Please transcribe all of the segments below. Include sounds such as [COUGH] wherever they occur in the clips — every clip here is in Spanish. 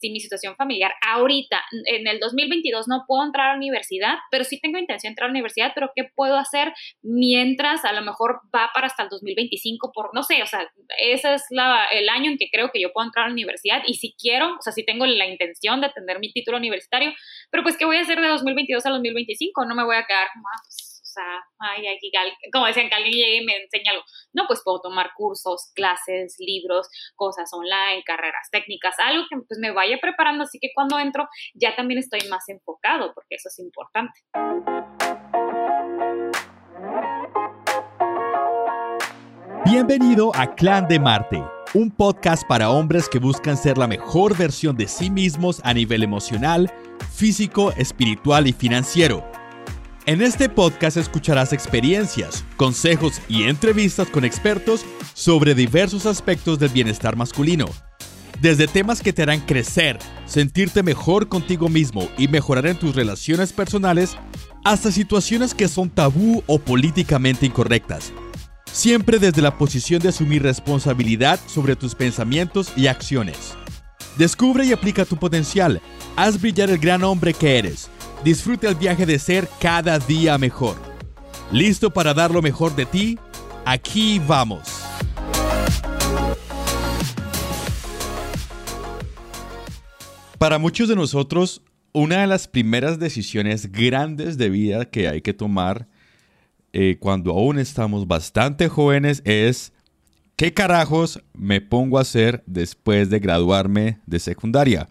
si mi situación familiar ahorita, en el 2022 no puedo entrar a la universidad, pero sí tengo intención de entrar a la universidad, pero ¿qué puedo hacer mientras a lo mejor va para hasta el 2025 por, no sé, o sea, ese es la, el año en que creo que yo puedo entrar a la universidad y si quiero, o sea, si tengo la intención de tener mi título universitario, pero pues ¿qué voy a hacer de 2022 a 2025? No me voy a quedar como, ah, pues, sea, ay, como decían, que alguien llegue y me enseña algo. No, pues puedo tomar cursos, clases, libros, cosas online, carreras técnicas, algo que pues me vaya preparando, así que cuando entro ya también estoy más enfocado, porque eso es importante. Bienvenido a Clan de Marte, un podcast para hombres que buscan ser la mejor versión de sí mismos a nivel emocional, físico, espiritual y financiero en este podcast escucharás experiencias, consejos y entrevistas con expertos sobre diversos aspectos del bienestar masculino. Desde temas que te harán crecer, sentirte mejor contigo mismo y mejorar en tus relaciones personales, hasta situaciones que son tabú o políticamente incorrectas. Siempre desde la posición de asumir responsabilidad sobre tus pensamientos y acciones. Descubre y aplica tu potencial. Haz brillar el gran hombre que eres Disfruta el viaje de ser cada día mejor. ¿Listo para dar lo mejor de ti? Aquí vamos. Para muchos de nosotros, una de las primeras decisiones grandes de vida que hay que tomar eh, cuando aún estamos bastante jóvenes es ¿qué carajos me pongo a hacer después de graduarme de secundaria?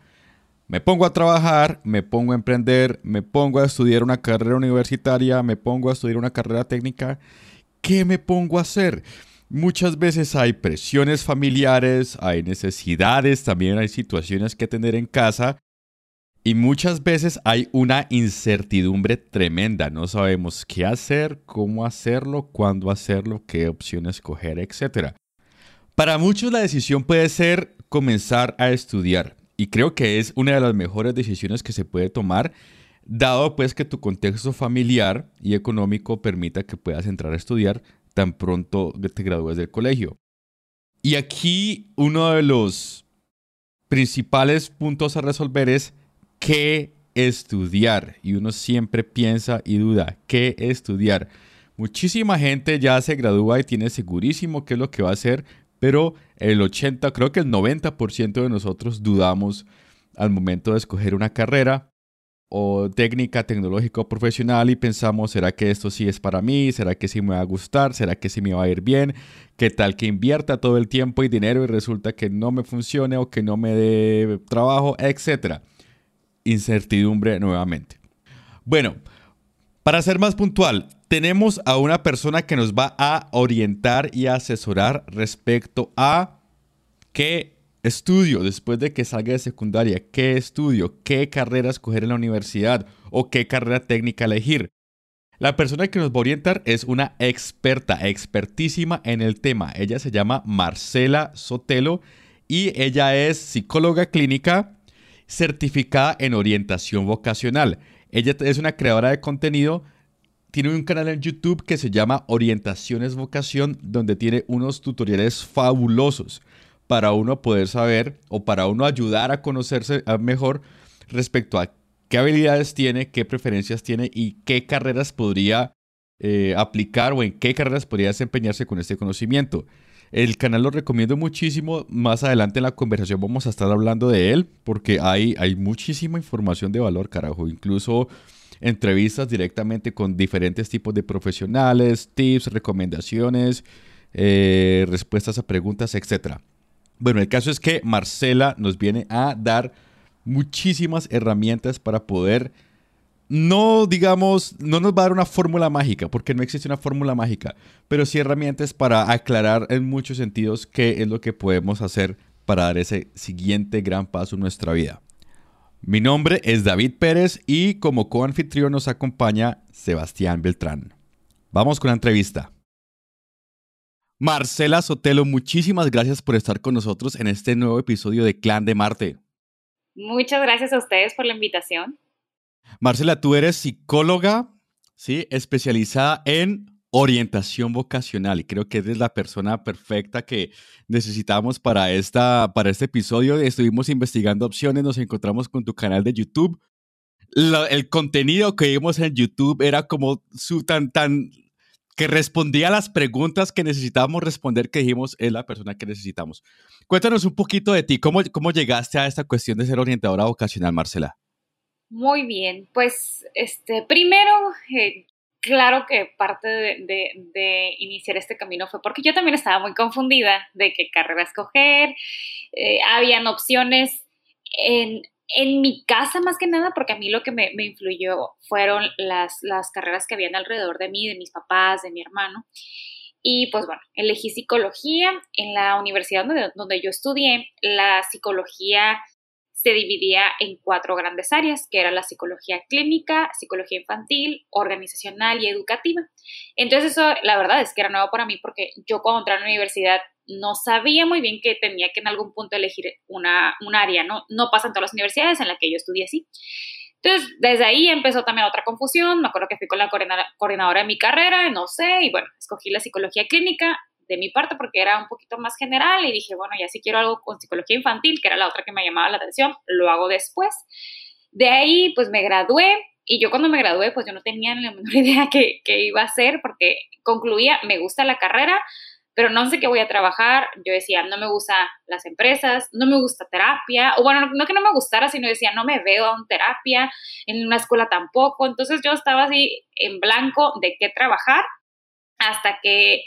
Me pongo a trabajar, me pongo a emprender, me pongo a estudiar una carrera universitaria, me pongo a estudiar una carrera técnica. ¿Qué me pongo a hacer? Muchas veces hay presiones familiares, hay necesidades, también hay situaciones que tener en casa y muchas veces hay una incertidumbre tremenda. No sabemos qué hacer, cómo hacerlo, cuándo hacerlo, qué opciones coger, etc. Para muchos la decisión puede ser comenzar a estudiar. Y creo que es una de las mejores decisiones que se puede tomar, dado pues que tu contexto familiar y económico permita que puedas entrar a estudiar tan pronto te gradúes del colegio. Y aquí uno de los principales puntos a resolver es qué estudiar. Y uno siempre piensa y duda, ¿qué estudiar? Muchísima gente ya se gradúa y tiene segurísimo qué es lo que va a hacer, pero el 80, creo que el 90% de nosotros dudamos al momento de escoger una carrera o técnica tecnológica o profesional y pensamos, ¿será que esto sí es para mí? ¿Será que sí me va a gustar? ¿Será que sí me va a ir bien? ¿Qué tal que invierta todo el tiempo y dinero y resulta que no me funcione o que no me dé trabajo, etcétera? Incertidumbre nuevamente. Bueno, para ser más puntual, tenemos a una persona que nos va a orientar y asesorar respecto a qué estudio después de que salga de secundaria, qué estudio, qué carrera escoger en la universidad o qué carrera técnica elegir. La persona que nos va a orientar es una experta, expertísima en el tema. Ella se llama Marcela Sotelo y ella es psicóloga clínica certificada en orientación vocacional. Ella es una creadora de contenido, tiene un canal en YouTube que se llama Orientaciones Vocación, donde tiene unos tutoriales fabulosos para uno poder saber o para uno ayudar a conocerse mejor respecto a qué habilidades tiene, qué preferencias tiene y qué carreras podría eh, aplicar o en qué carreras podría desempeñarse con este conocimiento. El canal lo recomiendo muchísimo. Más adelante en la conversación vamos a estar hablando de él porque hay, hay muchísima información de valor, carajo. Incluso entrevistas directamente con diferentes tipos de profesionales, tips, recomendaciones, eh, respuestas a preguntas, etc. Bueno, el caso es que Marcela nos viene a dar muchísimas herramientas para poder no, digamos, no nos va a dar una fórmula mágica, porque no existe una fórmula mágica, pero sí herramientas para aclarar en muchos sentidos qué es lo que podemos hacer para dar ese siguiente gran paso en nuestra vida. Mi nombre es David Pérez y como coanfitrión nos acompaña Sebastián Beltrán. Vamos con la entrevista. Marcela Sotelo, muchísimas gracias por estar con nosotros en este nuevo episodio de Clan de Marte. Muchas gracias a ustedes por la invitación. Marcela, tú eres psicóloga, ¿sí? Especializada en orientación vocacional y creo que eres la persona perfecta que necesitamos para, esta, para este episodio. Estuvimos investigando opciones, nos encontramos con tu canal de YouTube. el contenido que vimos en YouTube era como su tan, tan, que respondía a las preguntas que necesitábamos responder, que dijimos es la persona que necesitamos. Cuéntanos un poquito de ti, ¿cómo, cómo llegaste a esta cuestión de ser orientadora vocacional, Marcela? Muy bien, pues este, primero eh, claro que parte de, iniciar este camino fue porque yo también estaba muy confundida de qué carrera escoger. Eh, habían opciones en, mi casa más que nada, porque a mí lo que me, influyó fueron las, las, carreras que habían alrededor de mí, de mis papás, de mi hermano. Y pues bueno, elegí psicología. En la universidad donde, donde yo estudié, la psicología se dividía en cuatro grandes áreas, que era la psicología clínica, psicología infantil, organizacional y educativa. Entonces eso, la verdad es que era nuevo para mí porque yo cuando entré a la universidad no sabía muy bien que tenía que en algún punto elegir una, un área, ¿no? No pasa en todas las universidades en las que yo estudié así. Entonces, desde ahí empezó también otra confusión. Me acuerdo que fui con la coordinadora de mi carrera, no sé, y bueno, escogí la psicología clínica de mi parte porque era un poquito más general y dije, bueno, ya si quiero algo con psicología infantil, que era la otra que me llamaba la atención, lo hago después. De ahí, pues me gradué y yo cuando me gradué, pues yo no tenía ni la menor [LAUGHS] idea qué, qué iba a hacer porque concluía, me gusta la carrera, pero no sé qué voy a trabajar. Yo decía, no me gustan las empresas, no me gusta terapia, o bueno, no que no me gustara, sino decía, no me veo en terapia, en una escuela tampoco. Entonces yo estaba así en blanco de qué trabajar hasta que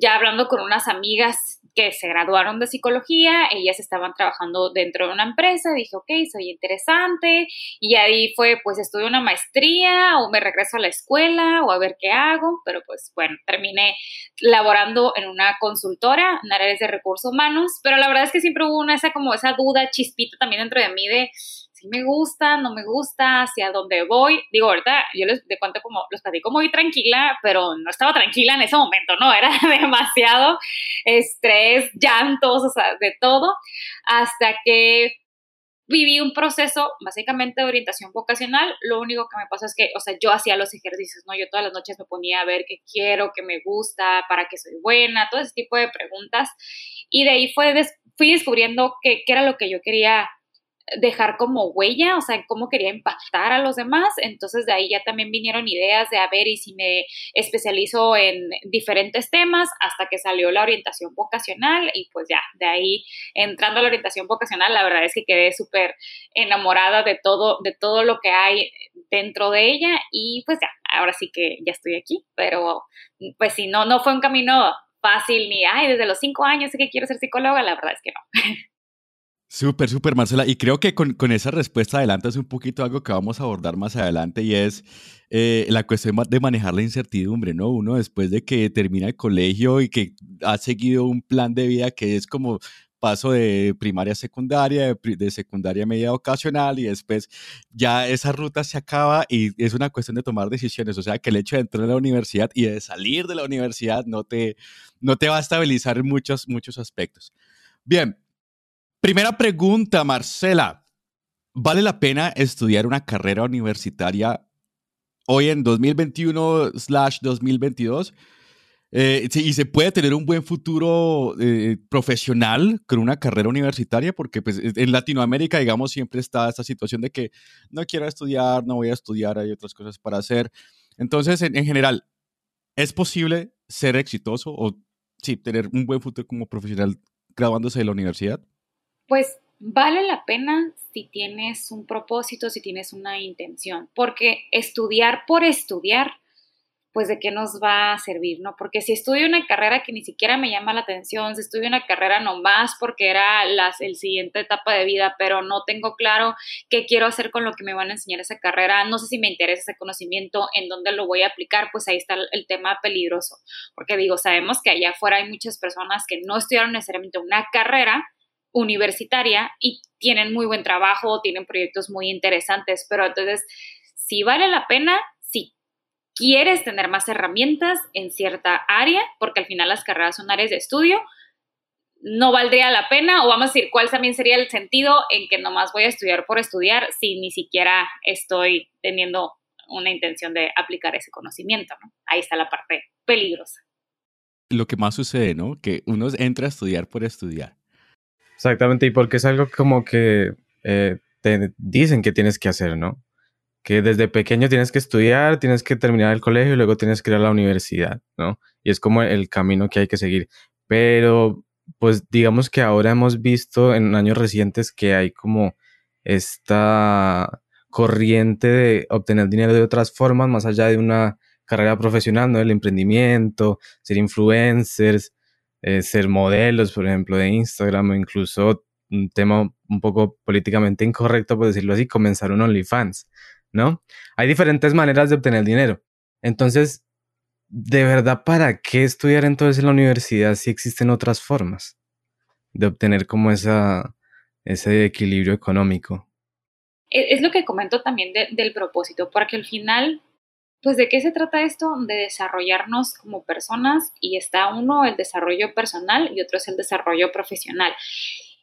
ya hablando con unas amigas que se graduaron de psicología, ellas estaban trabajando dentro de una empresa, dije, ok, soy interesante, y ahí fue, pues estudio una maestría o me regreso a la escuela o a ver qué hago, pero pues bueno, terminé laborando en una consultora en áreas de recursos humanos, pero la verdad es que siempre hubo una esa como esa duda chispita también dentro de mí de me gusta, no me gusta, hacia dónde voy. Digo, ahorita yo les de cuento como, los platico muy tranquila, pero no estaba tranquila en ese momento, ¿no? [LAUGHS] Era demasiado estrés, llantos, o sea, de todo, hasta que viví un proceso básicamente de orientación vocacional. Lo único que me pasó es que, o sea, yo hacía los ejercicios, ¿no? Yo todas las noches me ponía a ver qué quiero, qué me gusta, para qué soy buena, todo ese tipo de preguntas. Y de ahí fue fui descubriendo qué, qué era lo que yo quería dejar como huella, o sea, cómo quería impactar a los demás. Entonces de ahí ya también vinieron ideas de a ver y si me especializo en diferentes temas hasta que salió la orientación vocacional y pues ya, de ahí entrando a la orientación vocacional, la verdad es que quedé súper enamorada de todo, de todo lo que hay dentro de ella y pues ya, ahora sí que ya estoy aquí, pero pues si no, no fue un camino fácil ni, ay, desde los cinco años sé que quiero ser psicóloga, la verdad es que no. [LAUGHS] Súper, súper, Marcela. Y creo que con, esa respuesta adelante es un poquito algo que vamos a abordar más adelante y es eh, la cuestión de manejar la incertidumbre, ¿no? Uno después de que termina el colegio y que ha seguido un plan de vida que es como paso de primaria a secundaria, de, secundaria a media ocasional y después ya esa ruta se acaba y es una cuestión de tomar decisiones. O sea, que el hecho de entrar a la universidad y de salir de la universidad no te, no te va a estabilizar en muchos, muchos aspectos. Bien, Primera pregunta, Marcela. ¿Vale la pena estudiar una carrera universitaria hoy en 2021/2022? Eh, y se puede tener un buen futuro eh, profesional con una carrera universitaria, porque pues, en Latinoamérica, digamos, siempre está esta situación de que no quiero estudiar, no voy a estudiar, hay otras cosas para hacer. Entonces, en, en general, ¿es posible ser exitoso o sí, tener un buen futuro como profesional graduándose de la universidad? Pues vale la pena si tienes un propósito, si tienes una intención, porque estudiar por estudiar, pues de qué nos va a servir, ¿no? Porque si estudio una carrera que ni siquiera me llama la atención, si estudio una carrera nomás porque era la el siguiente etapa de vida, pero no tengo claro qué quiero hacer con lo que me van a enseñar esa carrera, no sé si me interesa ese conocimiento, en dónde lo voy a aplicar, pues ahí está el tema peligroso, porque digo, sabemos que allá afuera hay muchas personas que no estudiaron necesariamente una carrera, universitaria y tienen muy buen trabajo, tienen proyectos muy interesantes, pero entonces, si vale la pena, si quieres tener más herramientas en cierta área, porque al final las carreras son áreas de estudio, no valdría la pena, o vamos a decir, cuál también sería el sentido en que nomás voy a estudiar por estudiar si ni siquiera estoy teniendo una intención de aplicar ese conocimiento, ¿no? Ahí está la parte peligrosa. Lo que más sucede, ¿no? Que uno entra a estudiar por estudiar. Exactamente, y porque es algo como que eh, te dicen que tienes que hacer, ¿no? Que desde pequeño tienes que estudiar, tienes que terminar el colegio y luego tienes que ir a la universidad, ¿no? Y es como el camino que hay que seguir. Pero, pues digamos que ahora hemos visto en años recientes que hay como esta corriente de obtener dinero de otras formas, más allá de una carrera profesional, ¿no? El emprendimiento, ser influencers, eh, ser modelos, por ejemplo, de Instagram o incluso un tema un poco políticamente incorrecto, por decirlo así, comenzar un OnlyFans, ¿no? Hay diferentes maneras de obtener dinero. Entonces, ¿de verdad para qué estudiar entonces en la universidad si existen otras formas de obtener como esa, ese equilibrio económico? E, es lo que comento también del propósito, porque al final, pues de qué se trata esto? De desarrollarnos como personas y está uno el desarrollo personal y otro es el desarrollo profesional.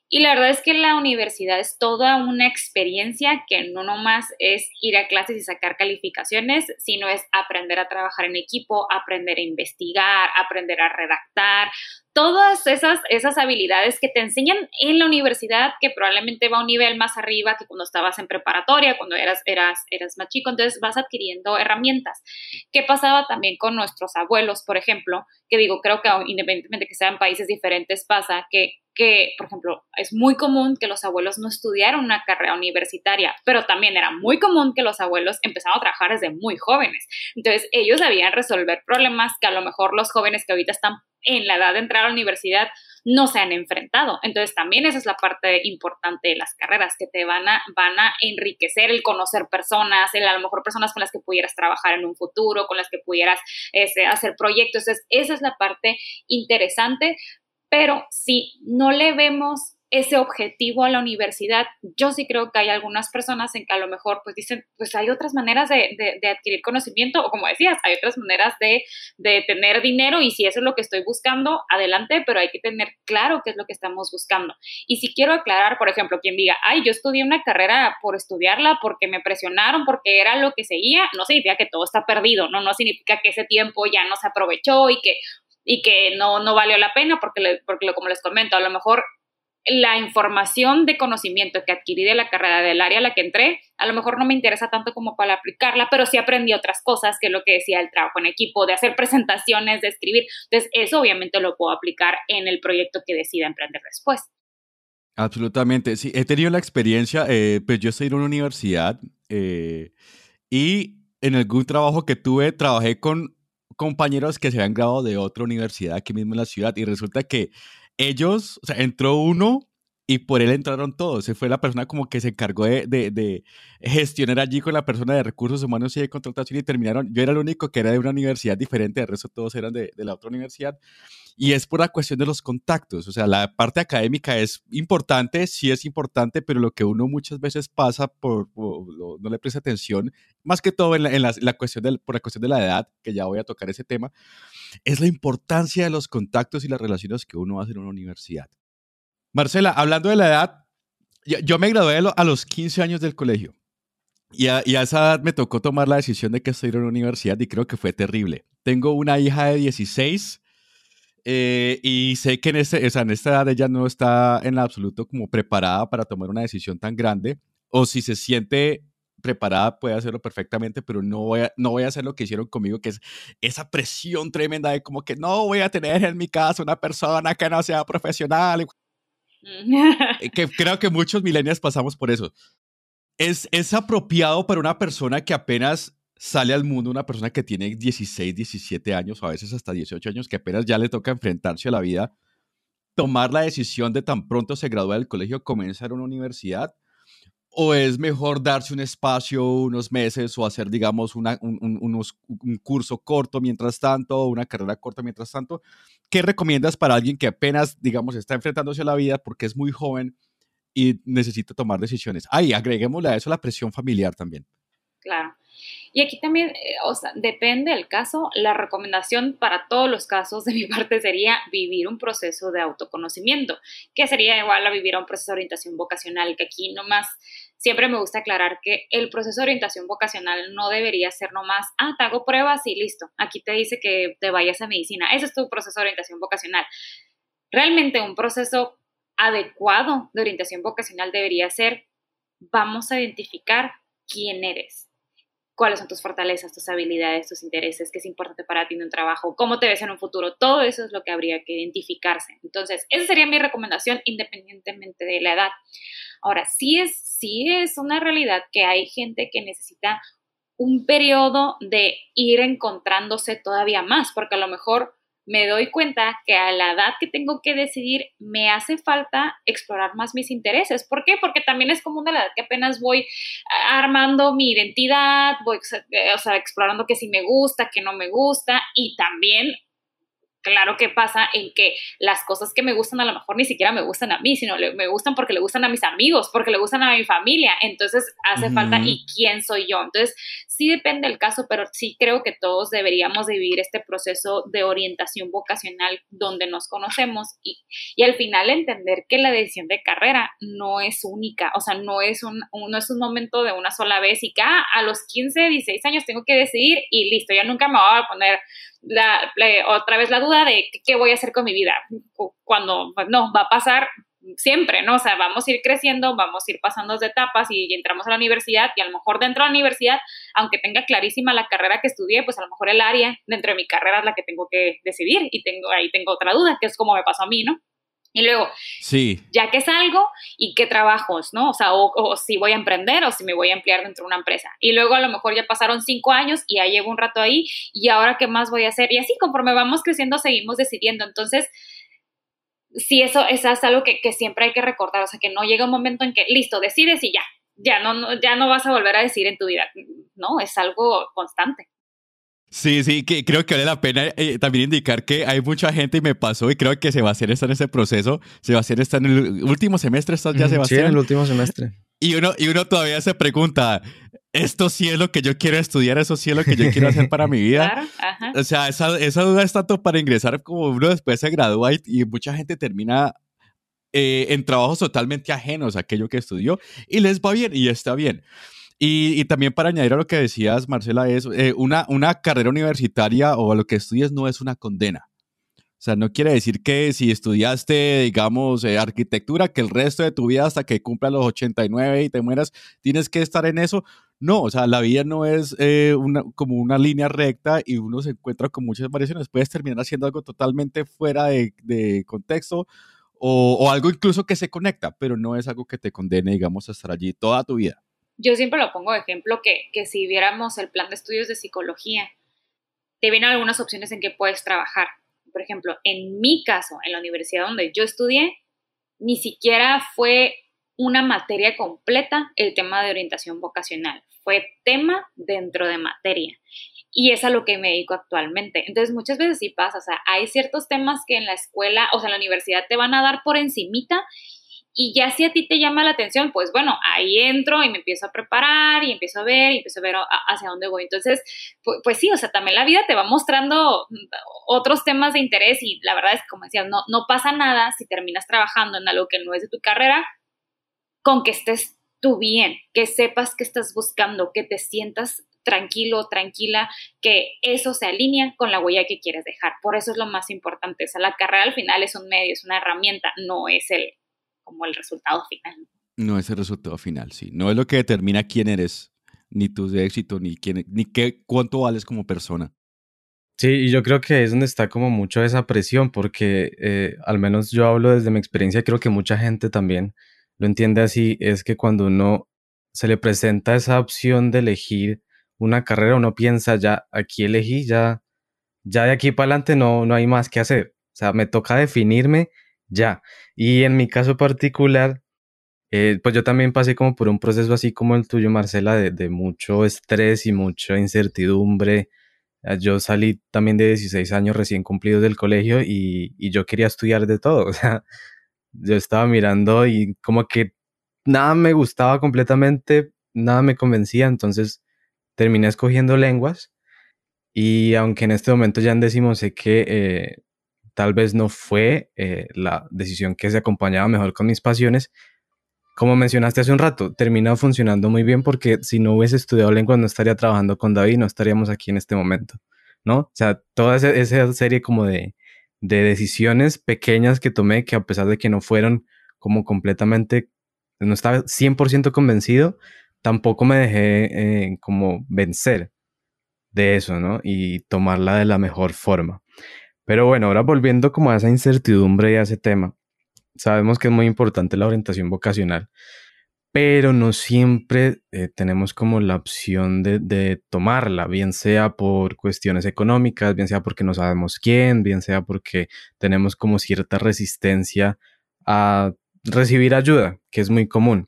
Y la verdad es que la universidad es toda una experiencia que no nomás es ir a clases y sacar calificaciones, sino es aprender a trabajar en equipo, aprender a investigar, aprender a redactar, todas esas, esas habilidades que te enseñan en la universidad, que probablemente va a un nivel más arriba que cuando estabas en preparatoria, cuando eras, eras, eras más chico, entonces vas adquiriendo herramientas. ¿Qué pasaba también con nuestros abuelos, por ejemplo? Que digo, creo que independientemente que sean países diferentes, pasa que que, por ejemplo, es muy común que los abuelos no estudiaran una carrera universitaria, pero también era muy común que los abuelos empezaran a trabajar desde muy jóvenes. Entonces, ellos debían resolver problemas que a lo mejor los jóvenes que ahorita están en la edad de entrar a la universidad no se han enfrentado. Entonces también esa es la parte importante de las carreras, que te van a, van a enriquecer el conocer personas, el, a lo mejor personas con las que pudieras trabajar en un futuro, con las que pudieras este, hacer proyectos. Entonces esa es la parte interesante, pero si no le vemos ese objetivo a la universidad, yo sí creo que hay algunas personas en que a lo mejor pues dicen, pues hay otras maneras de, adquirir conocimiento o como decías, hay otras maneras de, de, tener dinero y si eso es lo que estoy buscando, adelante, pero hay que tener claro qué es lo que estamos buscando. Y si quiero aclarar, por ejemplo, quien diga, ay, yo estudié una carrera por estudiarla porque me presionaron, porque era lo que seguía, no significa que todo está perdido, no, no significa que ese tiempo ya no se aprovechó y que y que no, no valió la pena porque, porque como les comento, a lo mejor la información de conocimiento que adquirí de la carrera del área a la que entré, a lo mejor no me interesa tanto como para aplicarla, pero sí aprendí otras cosas, que es lo que decía el trabajo en equipo, de hacer presentaciones, de escribir. Entonces, eso obviamente lo puedo aplicar en el proyecto que decida emprender después. Absolutamente, sí, he tenido la experiencia, eh, pues yo estoy en una universidad eh, y en algún trabajo que tuve, trabajé con compañeros que se habían graduado de otra universidad aquí mismo en la ciudad y resulta que ellos, o sea, entró uno y por él entraron todos. Se fue la persona como que se encargó de, de, gestionar allí con la persona de recursos humanos y de contratación y terminaron. Yo era el único que era de una universidad diferente, el resto todos eran de, de, la otra universidad. Y es por la cuestión de los contactos. O sea, la parte académica es importante, sí es importante, pero lo que uno muchas veces pasa por, no le presta atención, más que todo en la, en la, cuestión del, por la cuestión de la edad, que ya voy a tocar ese tema, es la importancia de los contactos y las relaciones que uno hace en una universidad. Marcela, hablando de la edad, yo me gradué a los 15 años del colegio. Y a, esa edad me tocó tomar la decisión de que estoy en una universidad y creo que fue terrible. Tengo una hija de 16 eh, y sé que en, este, en esta edad ella no está en absoluto como preparada para tomar una decisión tan grande. O si se siente preparada puede hacerlo perfectamente, pero no voy, a, no voy a hacer lo que hicieron conmigo, que es esa presión tremenda de como que no voy a tener en mi casa una persona que no sea profesional. [LAUGHS] Eh, que creo que muchos millennials pasamos por eso. Es, es apropiado para una persona que apenas sale al mundo, una persona que tiene 16, 17 años, o a veces hasta 18 años, que apenas ya le toca enfrentarse a la vida, tomar la decisión de tan pronto se gradúa del colegio, comenzar una universidad, o es mejor darse un espacio, unos meses, o hacer, digamos, una, un, un curso corto mientras tanto, una carrera corta mientras tanto, ¿qué recomiendas para alguien que apenas, digamos, está enfrentándose a la vida porque es muy joven y necesita tomar decisiones? Ay, agreguémosle a eso la presión familiar también. Claro. Y aquí también, eh, o sea, depende del caso, la recomendación para todos los casos de mi [LAUGHS] parte sería vivir un proceso de autoconocimiento, que sería igual a vivir un proceso de orientación vocacional, que aquí nomás siempre me gusta aclarar que el proceso de orientación vocacional no debería ser nomás, ah, te hago pruebas y listo, aquí te dice que te vayas a medicina, ese es tu proceso de orientación vocacional. Realmente un proceso adecuado de orientación vocacional debería ser, vamos a identificar quién eres, cuáles son tus fortalezas, tus habilidades, tus intereses, qué es importante para ti en un trabajo, cómo te ves en un futuro, todo eso es lo que habría que identificarse. Entonces, esa sería mi recomendación independientemente de la edad. Ahora, sí es, sí es una realidad que hay gente que necesita un periodo de ir encontrándose todavía más, porque a lo mejor me doy cuenta que a la edad que tengo que decidir me hace falta explorar más mis intereses. ¿Por qué? Porque también es como una edad que apenas voy armando mi identidad, voy, o sea, explorando qué sí me gusta, qué no me gusta y también claro que pasa en que las cosas que me gustan a lo mejor ni siquiera me gustan a mí, sino me gustan porque le gustan a mis amigos, porque le gustan a mi familia. Entonces hace falta, ¿y quién soy yo? Entonces sí depende del caso, pero sí creo que todos deberíamos de vivir este proceso de orientación vocacional donde nos conocemos y, y al final entender que la decisión de carrera no es única, o sea, no es un, no es un momento de una sola vez y que ah, a los 15, 16 años tengo que decidir y listo, ya nunca me voy a poner la, otra vez la duda de qué voy a hacer con mi vida, cuando no, va a pasar siempre, ¿no? O sea, vamos a ir creciendo, vamos a ir pasando de etapas y, entramos a la universidad y a lo mejor dentro de la universidad, aunque tenga clarísima la carrera que estudié, pues a lo mejor el área dentro de mi carrera es la que tengo que decidir y tengo ahí tengo otra duda, que es como me pasó a mí, ¿no? Y luego, sí. ya que salgo y qué trabajos, ¿no? O sea, o, si voy a emprender o si me voy a emplear dentro de una empresa. Y luego a lo mejor ya pasaron cinco años y ya llevo un rato ahí y ahora qué más voy a hacer. Y así conforme vamos creciendo seguimos decidiendo. Entonces, sí, eso, eso es algo que, que, siempre hay que recordar. O sea, que no llega un momento en que, listo, decides y ya. Ya no, ya no vas a volver a decir en tu vida. No, es algo constante. Sí, sí, que creo que vale la pena eh, también indicar que hay mucha gente y me pasó y creo que Sebastián está en ese proceso. Sebastián está en el último semestre, ¿estás ya, Sebastián? Sí, en el último semestre. Y uno, y uno todavía se pregunta, ¿esto sí es lo que yo quiero estudiar? ¿Eso sí es lo que yo quiero hacer para mi vida? [LAUGHS] Claro, ajá. O sea, esa, esa, duda es tanto para ingresar como uno después se gradúa y, mucha gente termina eh, en trabajos totalmente ajenos a aquello que estudió y les va bien y está bien. Y, también para añadir a lo que decías, Marcela, es eh, una, una carrera universitaria o a lo que estudies no es una condena. O sea, no quiere decir que si estudiaste, digamos, eh, arquitectura, que el resto de tu vida hasta que cumpla los 89 y te mueras, tienes que estar en eso. No, o sea, la vida no es eh, una, como una línea recta y uno se encuentra con muchas variaciones. Puedes terminar haciendo algo totalmente fuera de, de contexto o, o, algo incluso que se conecta, pero no es algo que te condene, digamos, a estar allí toda tu vida yo siempre lo pongo de ejemplo que, que si viéramos el plan de estudios de psicología, te vienen algunas opciones en que puedes trabajar. Por ejemplo, en mi caso, en la universidad donde yo estudié, ni siquiera fue una materia completa el tema de orientación vocacional. Fue tema dentro de materia. Y es a lo que me dedico actualmente. Entonces, muchas veces sí pasa, o sea, hay ciertos temas que en la escuela, o sea, en la universidad te van a dar por encimita y ya si a ti te llama la atención, pues bueno, ahí entro y me empiezo a preparar y empiezo a ver y empiezo a ver hacia dónde voy. Entonces, pues, sí, o sea, también la vida te va mostrando otros temas de interés y la verdad es que, como decías, no, no pasa nada si terminas trabajando en algo que no es de tu carrera, con que estés tú bien, que sepas que estás buscando, que te sientas tranquilo, tranquila, que eso se alinea con la huella que quieres dejar. Por eso es lo más importante. O sea, la carrera al final es un medio, es una herramienta, no es el, como el resultado final. No es el resultado final, sí. No es lo que determina quién eres, ni tu éxito, ni, quién, ni qué, cuánto vales como persona. Sí, y yo creo que es donde está como mucho esa presión, porque eh, al menos yo hablo desde mi experiencia, creo que mucha gente también lo entiende así, es que cuando uno se le presenta esa opción de elegir una carrera, uno piensa ya, aquí elegí, ya, ya de aquí para adelante no, no hay más que hacer. O sea, me toca definirme ya. Y en mi caso particular, eh, pues yo también pasé como por un proceso así como el tuyo, Marcela, de, mucho estrés y mucha incertidumbre. Ah, yo salí también de 16 años recién cumplidos del colegio y, yo quería estudiar de todo. [LAUGHS] O sea, yo estaba mirando y como que nada me gustaba completamente, nada me convencía, entonces terminé escogiendo lenguas. Y aunque en este momento ya en décimo sé que eh, tal vez no fue eh, la decisión que se acompañaba mejor con mis pasiones, como mencionaste hace un rato, termina funcionando muy bien porque si no hubiese estudiado lengua no estaría trabajando con David, no estaríamos aquí en este momento, ¿no? O sea, toda esa, serie como de, de decisiones pequeñas que tomé que a pesar de que no fueron como completamente, no estaba 100% convencido, tampoco me dejé eh, como vencer de eso, ¿no? Y tomarla de la mejor forma. Pero bueno, ahora volviendo como a esa incertidumbre y a ese tema, sabemos que es muy importante la orientación vocacional, pero no siempre eh, tenemos como la opción de, tomarla, bien sea por cuestiones económicas, bien sea porque no sabemos quién, bien sea porque tenemos como cierta resistencia a recibir ayuda, que es muy común.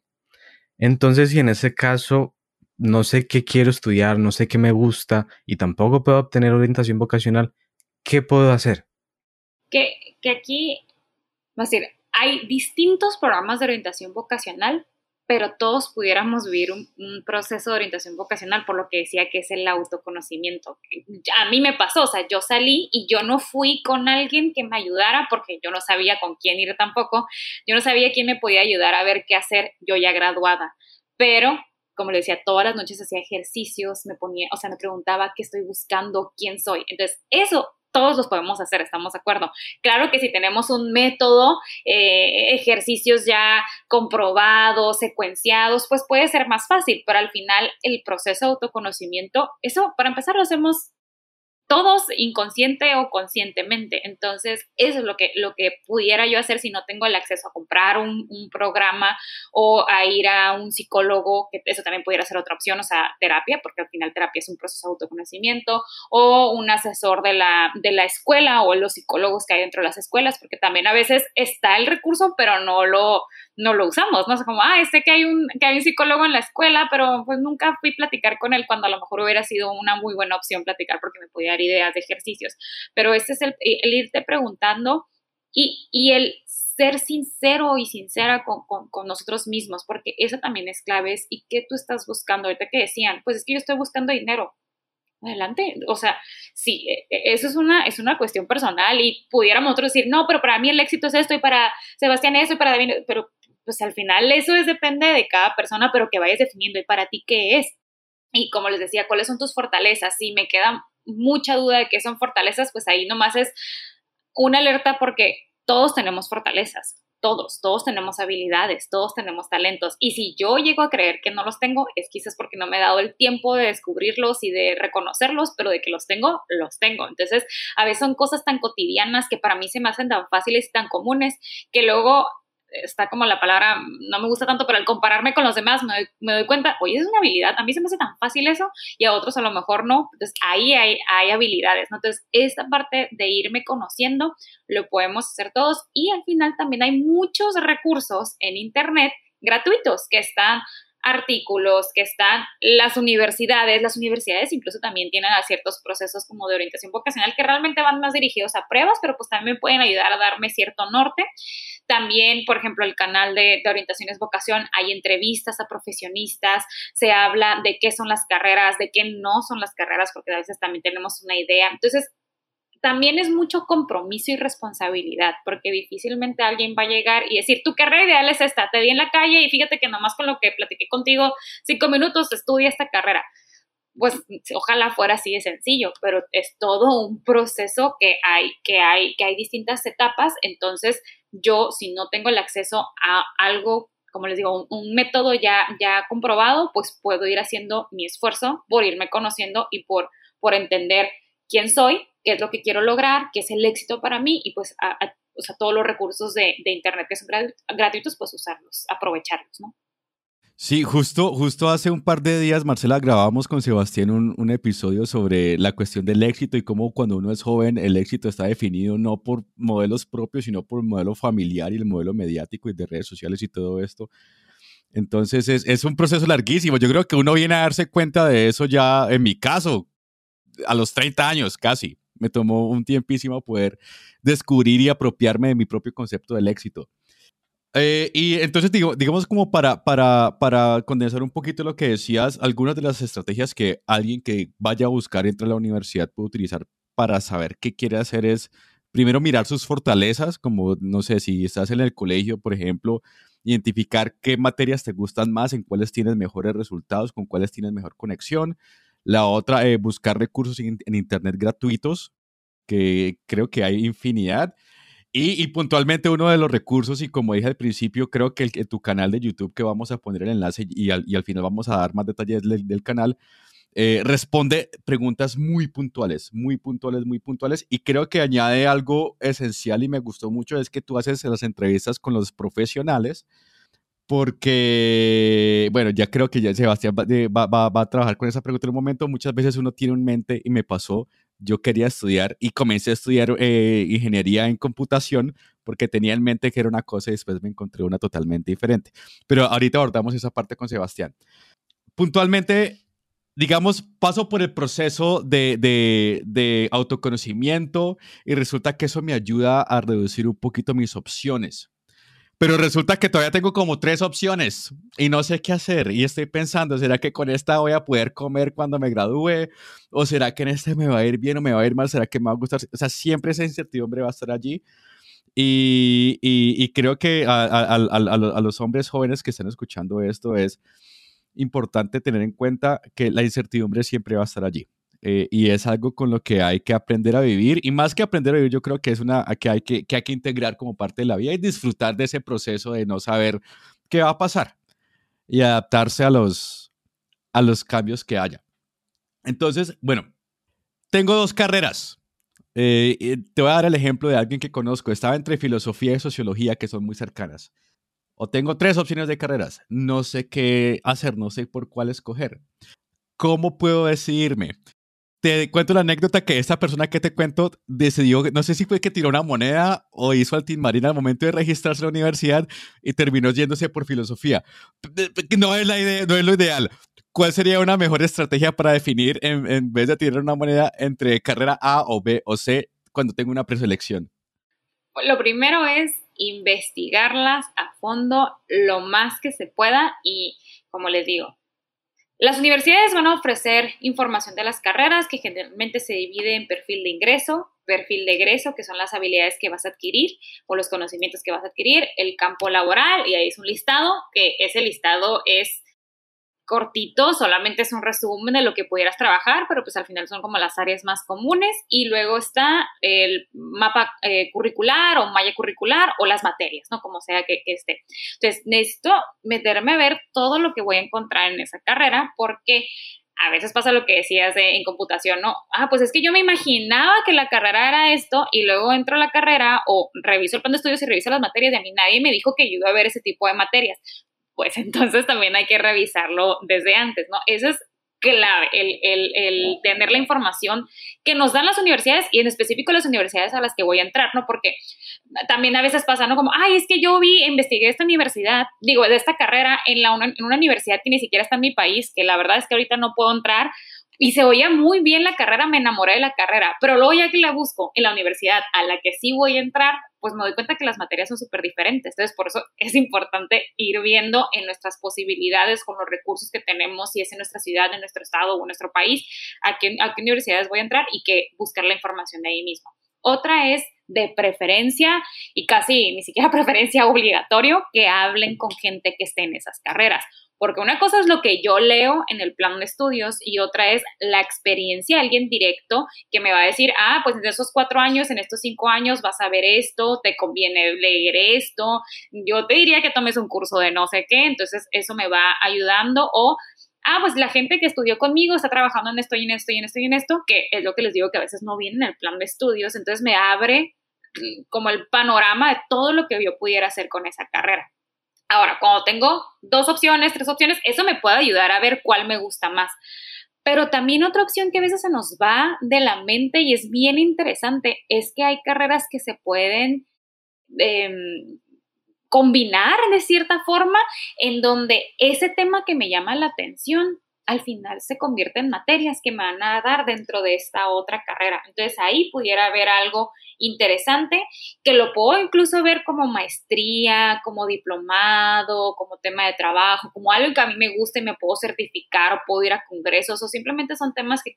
Entonces, si en ese caso no sé qué quiero estudiar, no sé qué me gusta y tampoco puedo obtener orientación vocacional, ¿qué puedo hacer? Que, que aquí, va a decir, hay distintos programas de orientación vocacional, pero todos pudiéramos vivir un, proceso de orientación vocacional, por lo que decía que es el autoconocimiento. A mí me pasó, o sea, yo salí y yo no fui con alguien que me ayudara porque yo no sabía con quién ir tampoco, yo no sabía quién me podía ayudar a ver qué hacer yo ya graduada, pero como le decía, todas las noches hacía ejercicios, me ponía, o sea, me preguntaba qué estoy buscando, quién soy. Entonces, eso todos los podemos hacer, estamos de acuerdo. Claro que si tenemos un método, eh, ejercicios ya comprobados, secuenciados, pues puede ser más fácil, pero al final el proceso de autoconocimiento, eso para empezar lo hacemos todos inconsciente o conscientemente. Entonces, eso es lo que, lo que pudiera yo hacer si no tengo el acceso a comprar un, programa o a ir a un psicólogo, que eso también pudiera ser otra opción, o sea, terapia, porque al final terapia es un proceso de autoconocimiento, o un asesor de la, de la escuela o los psicólogos que hay dentro de las escuelas, porque también a veces está el recurso, pero no lo, no lo usamos, ¿no? O sea, como, ah, sé que hay, un, que hay un psicólogo en la escuela, pero pues nunca fui a platicar con él cuando a lo mejor hubiera sido una muy buena opción platicar porque me podía ideas de ejercicios, pero este es el, irte preguntando y, y, el ser sincero y sincera con, con, nosotros mismos, porque eso también es clave, y qué tú estás buscando, ahorita que decían, pues es que yo estoy buscando dinero, adelante, o sea, sí, e, e, eso es una, es una cuestión personal y pudiéramos nosotros decir, no, pero para mí el éxito es esto y para Sebastián eso y para David, pero pues al final eso es, depende de cada persona, pero que vayas definiendo y para ti qué es. Y como les decía, ¿cuáles son tus fortalezas? Si me queda mucha duda de qué son fortalezas, pues ahí nomás es una alerta porque todos tenemos fortalezas, todos, todos tenemos habilidades, todos tenemos talentos. Y si yo llego a creer que no los tengo, es quizás porque no me he dado el tiempo de descubrirlos y de reconocerlos, pero de que los tengo, los tengo. Entonces, a veces son cosas tan cotidianas que para mí se me hacen tan fáciles y tan comunes que luego está como la palabra, no me gusta tanto, pero al compararme con los demás me doy, cuenta, oye, es una habilidad, a mí se me hace tan fácil eso y a otros a lo mejor no. Entonces ahí hay, hay habilidades, ¿no? Entonces esta parte de irme conociendo lo podemos hacer todos y al final también hay muchos recursos en Internet gratuitos que están artículos, que están las universidades, las universidades incluso también tienen ciertos procesos como de orientación vocacional que realmente van más dirigidos a pruebas, pero pues también pueden ayudar a darme cierto norte. También, por ejemplo, el canal de, de orientaciones vocación, hay entrevistas a profesionistas, se habla de qué son las carreras, de qué no son las carreras, porque a veces también tenemos una idea. Entonces, también es mucho compromiso y responsabilidad, porque difícilmente alguien va a llegar y decir, tu carrera ideal es esta, te vi en la calle y fíjate que nomás con lo que platiqué contigo, cinco minutos, estudia esta carrera. Pues ojalá fuera así de sencillo, pero es todo un proceso que hay, que hay, que hay distintas etapas. Entonces, yo, si no tengo el acceso a algo como les digo, un, un, método ya, ya comprobado, pues puedo ir haciendo mi esfuerzo por irme conociendo y por, por entender quién soy, qué es lo que quiero lograr, qué es el éxito para mí y pues o sea, todos los recursos de, Internet que son gratuitos, pues usarlos, aprovecharlos, ¿no? Sí, justo, justo hace un par de días, Marcela, grabamos con Sebastián un, episodio sobre la cuestión del éxito y cómo cuando uno es joven el éxito está definido no por modelos propios, sino por el modelo familiar y el modelo mediático y de redes sociales y todo esto. Entonces es, es un proceso larguísimo. Yo creo que uno viene a darse cuenta de eso ya, en mi caso, a los 30 años casi. Me tomó un tiempísimo poder descubrir y apropiarme de mi propio concepto del éxito. Eh, y entonces, digo, digamos como para, para, para condensar un poquito lo que decías, algunas de las estrategias que alguien que vaya a buscar entre la universidad puede utilizar para saber qué quiere hacer es, primero, mirar sus fortalezas, como, no sé, si estás en el colegio, por ejemplo, identificar qué materias te gustan más, en cuáles tienes mejores resultados, con cuáles tienes mejor conexión. La otra, eh, buscar recursos en, Internet gratuitos, que creo que hay infinidad. Y, puntualmente uno de los recursos, y como dije al principio, creo que el, tu canal de YouTube, que vamos a poner el enlace y al, final vamos a dar más detalles del, canal, eh, responde preguntas muy puntuales, muy puntuales, muy puntuales. Y creo que añade algo esencial y me gustó mucho, es que tú haces las entrevistas con los profesionales porque, bueno, ya creo que ya Sebastián va, va, a trabajar con esa pregunta en un momento. Muchas veces uno tiene un mente y me pasó, yo quería estudiar y comencé a estudiar eh, ingeniería en computación porque tenía en mente que era una cosa y después me encontré una totalmente diferente. Pero ahorita abordamos esa parte con Sebastián. Puntualmente, digamos, paso por el proceso de, de, de autoconocimiento y resulta que eso me ayuda a reducir un poquito mis opciones pero resulta que todavía tengo como tres opciones y no sé qué hacer. Y estoy pensando, ¿será que con esta voy a poder comer cuando me gradúe? ¿O será que en este me va a ir bien o me va a ir mal? ¿Será que me va a gustar? O sea, siempre esa incertidumbre va a estar allí. Y, y, creo que a, a, a, los hombres jóvenes que están escuchando esto es importante tener en cuenta que la incertidumbre siempre va a estar allí. Eh, y es algo con lo que hay que aprender a vivir. Y más que aprender a vivir, yo creo que es una que hay que, que hay que integrar como parte de la vida y disfrutar de ese proceso de no saber qué va a pasar y adaptarse a los, a los cambios que haya. Entonces, bueno, tengo dos carreras. Eh, te voy a dar el ejemplo de alguien que conozco. Estaba entre filosofía y sociología, que son muy cercanas. O tengo tres opciones de carreras. No sé qué hacer, no sé por cuál escoger. ¿Cómo puedo decidirme? Te cuento la anécdota que esta persona que te cuento decidió, no sé si fue que tiró una moneda o hizo al Team Marina al momento de registrarse en la universidad y terminó yéndose por filosofía. No es la idea, no es lo ideal. ¿Cuál sería una mejor estrategia para definir en, en vez de tirar una moneda entre carrera A o B o C cuando tengo una preselección? Lo primero es investigarlas a fondo lo más que se pueda y, como les digo, las universidades van a ofrecer información de las carreras que generalmente se divide en perfil de ingreso, perfil de egreso, que son las habilidades que vas a adquirir o los conocimientos que vas a adquirir, el campo laboral, y ahí es un listado, que ese listado es cortito, solamente es un resumen de lo que pudieras trabajar, pero pues al final son como las áreas más comunes y luego está el mapa eh, curricular o malla curricular o las materias, ¿no? Como sea que, esté. Entonces, necesito meterme a ver todo lo que voy a encontrar en esa carrera porque a veces pasa lo que decías en computación, ¿no? Ah, pues es que yo me imaginaba que la carrera era esto y luego entro a la carrera o reviso el plan de estudios y reviso las materias y a mí nadie me dijo que yo iba a ver ese tipo de materias pues [LAUGHS] entonces también hay que revisarlo desde antes, ¿no? Eso es clave, el, tener la información que nos dan las universidades y en específico las universidades a las que voy a entrar, ¿no? Porque también a veces pasa, ¿no? Como, ay, es que yo vi, investigué esta universidad, digo, de esta carrera en, la, en una universidad que ni siquiera está en mi país, que la verdad es que ahorita no puedo entrar, y se oía muy bien la carrera, me enamoré de la carrera, pero luego ya que la busco en la universidad a la que sí voy a entrar, pues me doy cuenta que las materias son súper diferentes. Entonces, por eso es importante ir viendo en nuestras posibilidades, con los recursos que tenemos, si es en nuestra ciudad, en nuestro estado o en nuestro país, a qué, a qué universidades voy a entrar y que buscar la información de ahí mismo. Otra es de preferencia y casi ni siquiera [LAUGHS] preferencia obligatorio que hablen con gente que esté en esas carreras porque una cosa es lo que yo leo en el plan de estudios y otra es la experiencia de alguien directo que me va a decir, ah, pues en esos cuatro años, en estos cinco años vas a ver esto, te conviene leer esto. Yo te diría que tomes un curso de no sé qué, entonces eso me va ayudando o ah, pues la gente que estudió conmigo está trabajando en esto y en esto y en esto y en esto, que es lo que les digo que a veces no viene en el plan de estudios, entonces me abre como el panorama de todo lo que yo pudiera hacer con esa carrera. Ahora, cuando tengo dos opciones, tres opciones, eso me puede ayudar a ver cuál me gusta más. Pero también otra opción que a veces se nos va de la mente y es bien interesante es que hay carreras que se pueden em, combinar de cierta forma en donde ese tema que me llama la atención al final se convierte en materias que me van a dar dentro de esta otra carrera. Entonces ahí pudiera haber algo interesante que lo puedo incluso ver como maestría, como diplomado, como tema de trabajo, como algo que a mí me gusta y me puedo certificar o puedo ir a congresos o simplemente son temas que,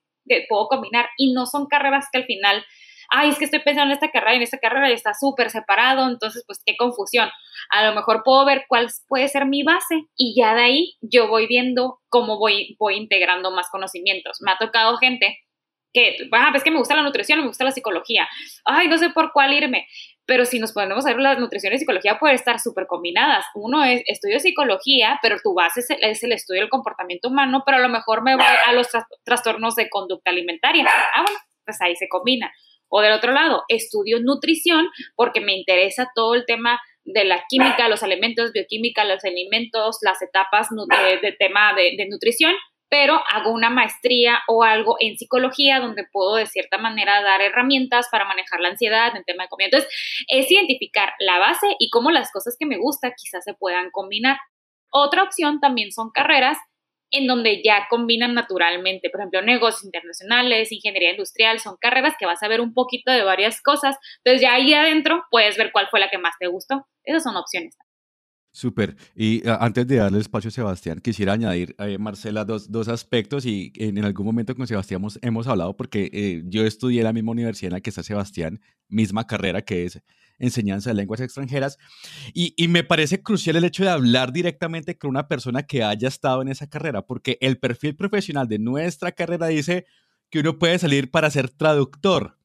puedo combinar y no son carreras que al final ay, es que estoy pensando en esta carrera y en esta carrera está súper separado, entonces pues qué confusión. A lo mejor puedo ver cuál puede ser mi base y ya de ahí yo voy viendo cómo voy, voy integrando más conocimientos. Me ha tocado gente que, ah, es que me gusta la nutrición, me gusta la psicología, ay, no sé por cuál irme, pero si nos ponemos a ver, la nutrición y psicología pueden estar súper combinadas. Uno es estudio psicología, pero tu base es el, estudio del comportamiento humano, pero a lo mejor me voy a los trastornos de conducta alimentaria. Ah, bueno, pues ahí se combina. O del otro lado, estudio nutrición porque me interesa todo el tema de la química, los elementos, bioquímica, los alimentos, las etapas de, tema de, de nutrición pero hago una maestría o algo en psicología donde puedo de cierta manera dar herramientas para manejar la ansiedad en tema de comida. Entonces, es identificar la base y cómo las cosas que me gustan quizás se puedan combinar. Otra opción también son carreras en donde ya combinan naturalmente, por ejemplo, negocios internacionales, ingeniería industrial, son carreras que vas a ver un poquito de varias cosas. Entonces ya ahí adentro puedes ver cuál fue la que más te gustó. Esas son opciones. Súper. Y ah, antes de darle espacio a Sebastián, quisiera añadir, eh, Marcela, dos, dos, aspectos y en, algún momento con Sebastián hemos, hemos hablado porque eh, yo estudié en la misma universidad en la que está Sebastián, misma carrera que es enseñanza de lenguas extranjeras. Y, y, me parece crucial el hecho de hablar directamente con una persona que haya estado en esa carrera, porque el perfil profesional de nuestra carrera dice que uno puede salir para ser traductor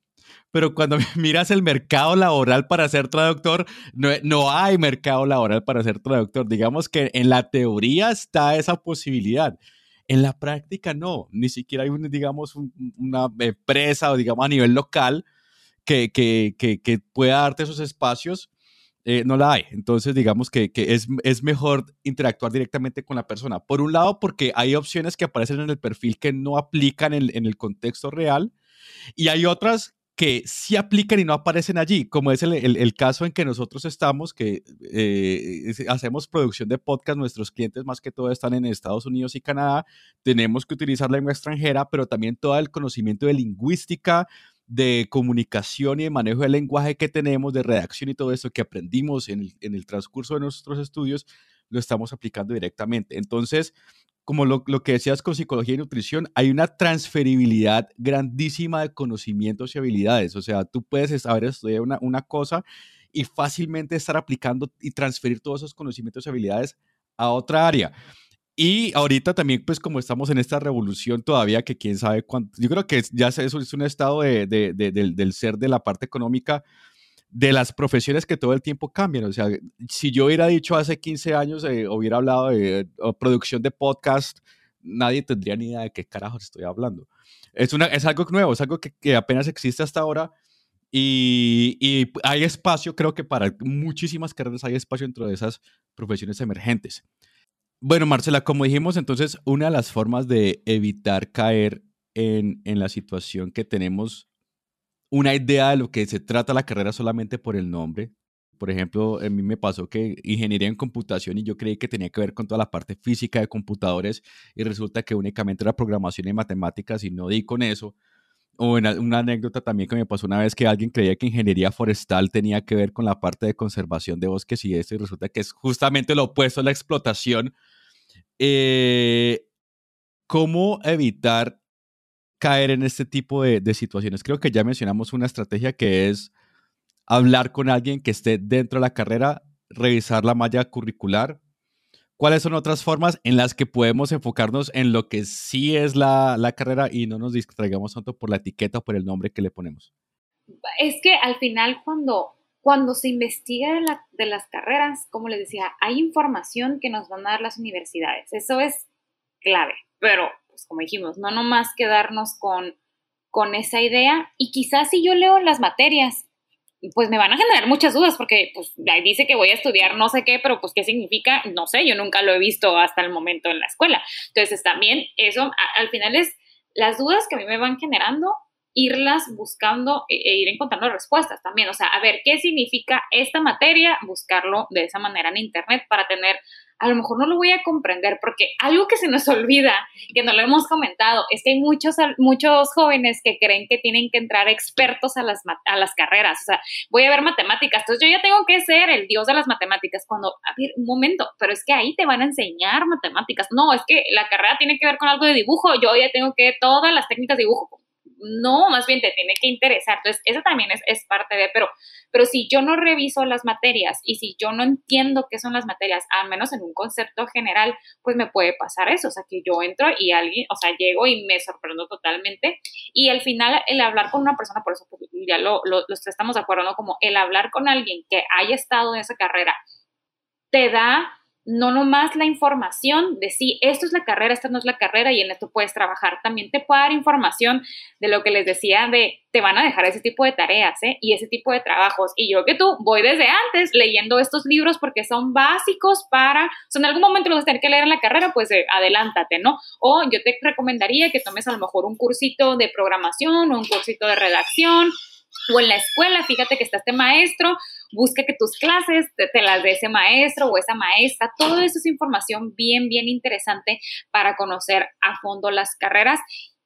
pero cuando [LAUGHS] miras el mercado laboral para ser traductor, no, no, hay mercado laboral para ser traductor. Digamos que en la teoría está esa posibilidad. En la práctica no, ni siquiera hay, digamos, una empresa o digamos a nivel local que, que, que, pueda darte esos espacios. Eh, no la hay. Entonces, digamos que, que, es, es mejor interactuar directamente con la persona. Por un lado, porque hay opciones que aparecen en el perfil que no aplican en, en el contexto real. Y hay otras que sí aplican y no aparecen allí, como es el, caso en que nosotros estamos, que eh, hacemos producción de podcast, nuestros clientes más que todo están en Estados Unidos y Canadá, tenemos que utilizar lengua extranjera, pero también todo el conocimiento de lingüística, de comunicación y de manejo del lenguaje que tenemos, de redacción y todo eso que aprendimos en el transcurso de nuestros estudios, lo estamos aplicando directamente. Entonces, como lo, que decías con psicología y nutrición, hay una transferibilidad grandísima de conocimientos y habilidades. O sea, tú puedes saber estudiar una, una cosa y fácilmente estar aplicando y transferir todos esos conocimientos y habilidades a otra área. Y ahorita también, pues como estamos en esta revolución todavía, que quién sabe cuánto, yo creo que ya eso es un estado de, de, del, del, ser de la parte económica de las profesiones que todo el tiempo cambian. O sea, si yo hubiera dicho hace 15 años, eh, hubiera hablado de producción de podcast, nadie tendría ni idea de qué carajos estoy hablando. Es, una, es algo nuevo, es algo que, que apenas existe hasta ahora y, y, hay espacio, creo que para muchísimas carreras hay espacio dentro de esas profesiones emergentes. Bueno, Marcela, como dijimos, entonces una de las formas de evitar caer en, en la situación que tenemos una idea de lo que se trata la carrera solamente por el nombre. Por ejemplo, a mí me pasó que ingeniería en computación y yo creí que tenía que ver con toda la parte física de computadores y resulta que únicamente era programación y matemáticas y no di con eso. O una anécdota también que me pasó una vez que alguien creía que ingeniería forestal tenía que ver con la parte de conservación de bosques y esto y resulta que es justamente lo opuesto a la explotación. Eh, ¿Cómo evitar caer en este tipo de, situaciones. Creo que ya mencionamos una estrategia que es hablar con alguien que esté dentro de la carrera, revisar la malla curricular. ¿Cuáles son otras formas en las que podemos enfocarnos en lo que sí es la, carrera y no nos distraigamos tanto por la etiqueta o por el nombre que le ponemos? Es que al final cuando, cuando se investiga de, de las carreras, como les decía, hay información que nos van a dar las universidades. Eso es clave, pero pues, como dijimos, no nomás quedarnos con, con esa idea. Y quizás si yo leo las materias, pues me van a generar muchas dudas porque pues dice que voy a estudiar no sé qué, pero pues qué significa, no sé, yo nunca lo he visto hasta el momento en la escuela. Entonces también eso al final es las dudas que a mí me van generando, irlas buscando e, e, ir encontrando respuestas también. O sea, a ver, ¿qué significa esta materia? Buscarlo de esa manera en Internet para tener a lo mejor no lo voy a comprender, porque algo que se nos [LAUGHS] olvida, que no lo hemos comentado, es que hay muchos, muchos jóvenes que creen que tienen que entrar expertos a las, a las carreras. O sea, voy a ver matemáticas, entonces yo ya tengo que ser el dios de las matemáticas. Cuando, a ver, un momento, pero es que ahí te van a enseñar matemáticas. No, es que la carrera tiene que ver con algo de dibujo, yo ya tengo que todas las técnicas de dibujo no, más bien te tiene que interesar. Entonces, eso también es, es parte de, pero, pero si yo no reviso las materias y si yo no entiendo qué son las materias, al menos en un concepto general, pues me puede pasar eso, o sea, que yo entro y alguien, o sea, llego y me sorprendo totalmente. Y al final, el hablar con una persona, por eso pues, ya lo, lo, estamos de acuerdo, ¿no? Como el hablar con alguien que haya estado en esa carrera, te da no nomás la información de si esto es la carrera, esta no es la carrera y en esto puedes trabajar. También te puede dar información de lo que les decía de te van a dejar ese tipo de tareas ¿eh? y ese tipo de trabajos. Y yo que tú voy desde antes leyendo estos libros porque son básicos para, o sea, en algún momento los vas a tener que leer en la carrera, pues eh, adelántate, ¿no? O yo te recomendaría que tomes a lo mejor un cursito de programación o un cursito de redacción o en la escuela, fíjate que está este maestro, busca que tus clases te, las dé ese maestro o esa maestra. Todo eso es información bien, bien interesante para conocer a fondo las carreras.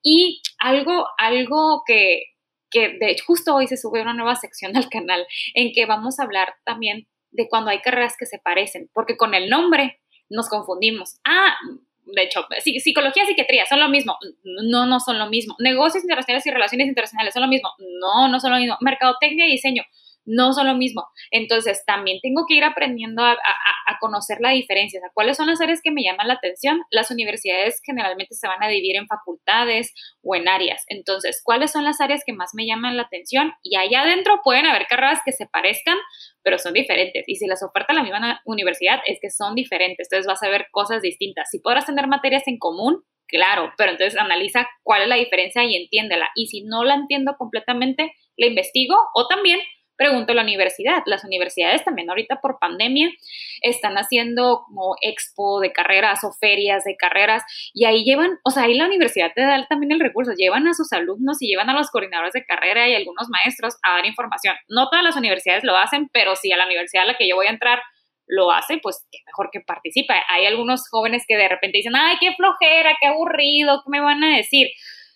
Y algo, algo que, que de hecho justo hoy se sube una nueva sección al canal en que vamos a hablar también de cuando hay carreras que se parecen, porque con el nombre nos confundimos. Ah, de hecho, psicología y psiquiatría son lo mismo. No, no son lo mismo. Negocios internacionales y relaciones internacionales son lo mismo. No, no son lo mismo. Mercadotecnia y diseño no son lo mismo. Entonces, también tengo que ir aprendiendo a, conocer la diferencia. O sea, ¿Cuáles son las áreas que me llaman la atención? Las universidades generalmente se van a dividir en facultades o en áreas. Entonces, ¿cuáles son las áreas que más me llaman la atención? Y allá adentro pueden haber carreras que se parezcan, pero son diferentes. Y si las oferta la misma universidad, es que son diferentes. Entonces, vas a ver cosas distintas. Si podrás tener materias en común, claro, pero entonces analiza cuál es la diferencia y entiéndela. Y si no la entiendo completamente, la investigo o también pregunto a la universidad. Las universidades también ahorita por pandemia están haciendo como expo de carreras o ferias de carreras y ahí llevan, o sea, ahí la universidad te da también el recurso, llevan a sus alumnos y llevan a los coordinadores de carrera y algunos maestros a dar información. No todas las universidades lo hacen, pero si a la universidad a la que yo voy a entrar lo hace, pues qué mejor que participe. Hay algunos jóvenes que de repente dicen, ay, qué flojera, qué aburrido, ¿qué me van a decir?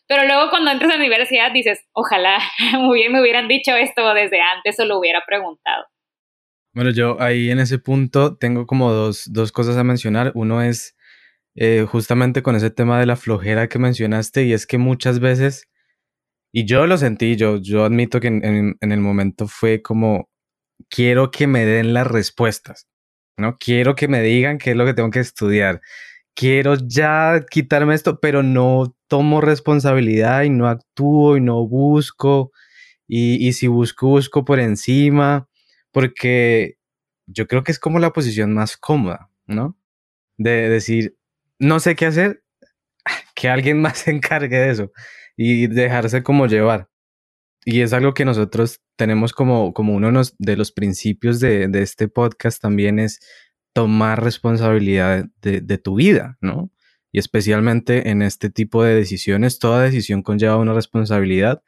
Pero luego cuando entras a la universidad dices, ojalá [LAUGHS] muy bien me hubieran dicho esto desde antes o lo hubiera preguntado. Bueno, yo ahí en ese punto tengo como dos, dos cosas a mencionar. Uno es eh, justamente con ese tema de la flojera que mencionaste y es que muchas veces, y yo lo sentí, yo, yo admito que en, en el momento fue como, quiero que me den las respuestas, ¿no? Quiero que me digan qué es lo que tengo que estudiar quiero ya quitarme esto, pero no tomo responsabilidad y no actúo y no busco. Y, si busco, busco por encima, porque yo creo que es como la posición más cómoda, ¿no? De decir, no sé qué hacer, [LAUGHS] que alguien más se encargue de eso y dejarse como llevar. Y es algo que nosotros tenemos como, como uno de los principios de, de este podcast también es tomar responsabilidad de, tu vida, ¿no? Y especialmente en este tipo de decisiones, toda decisión conlleva una responsabilidad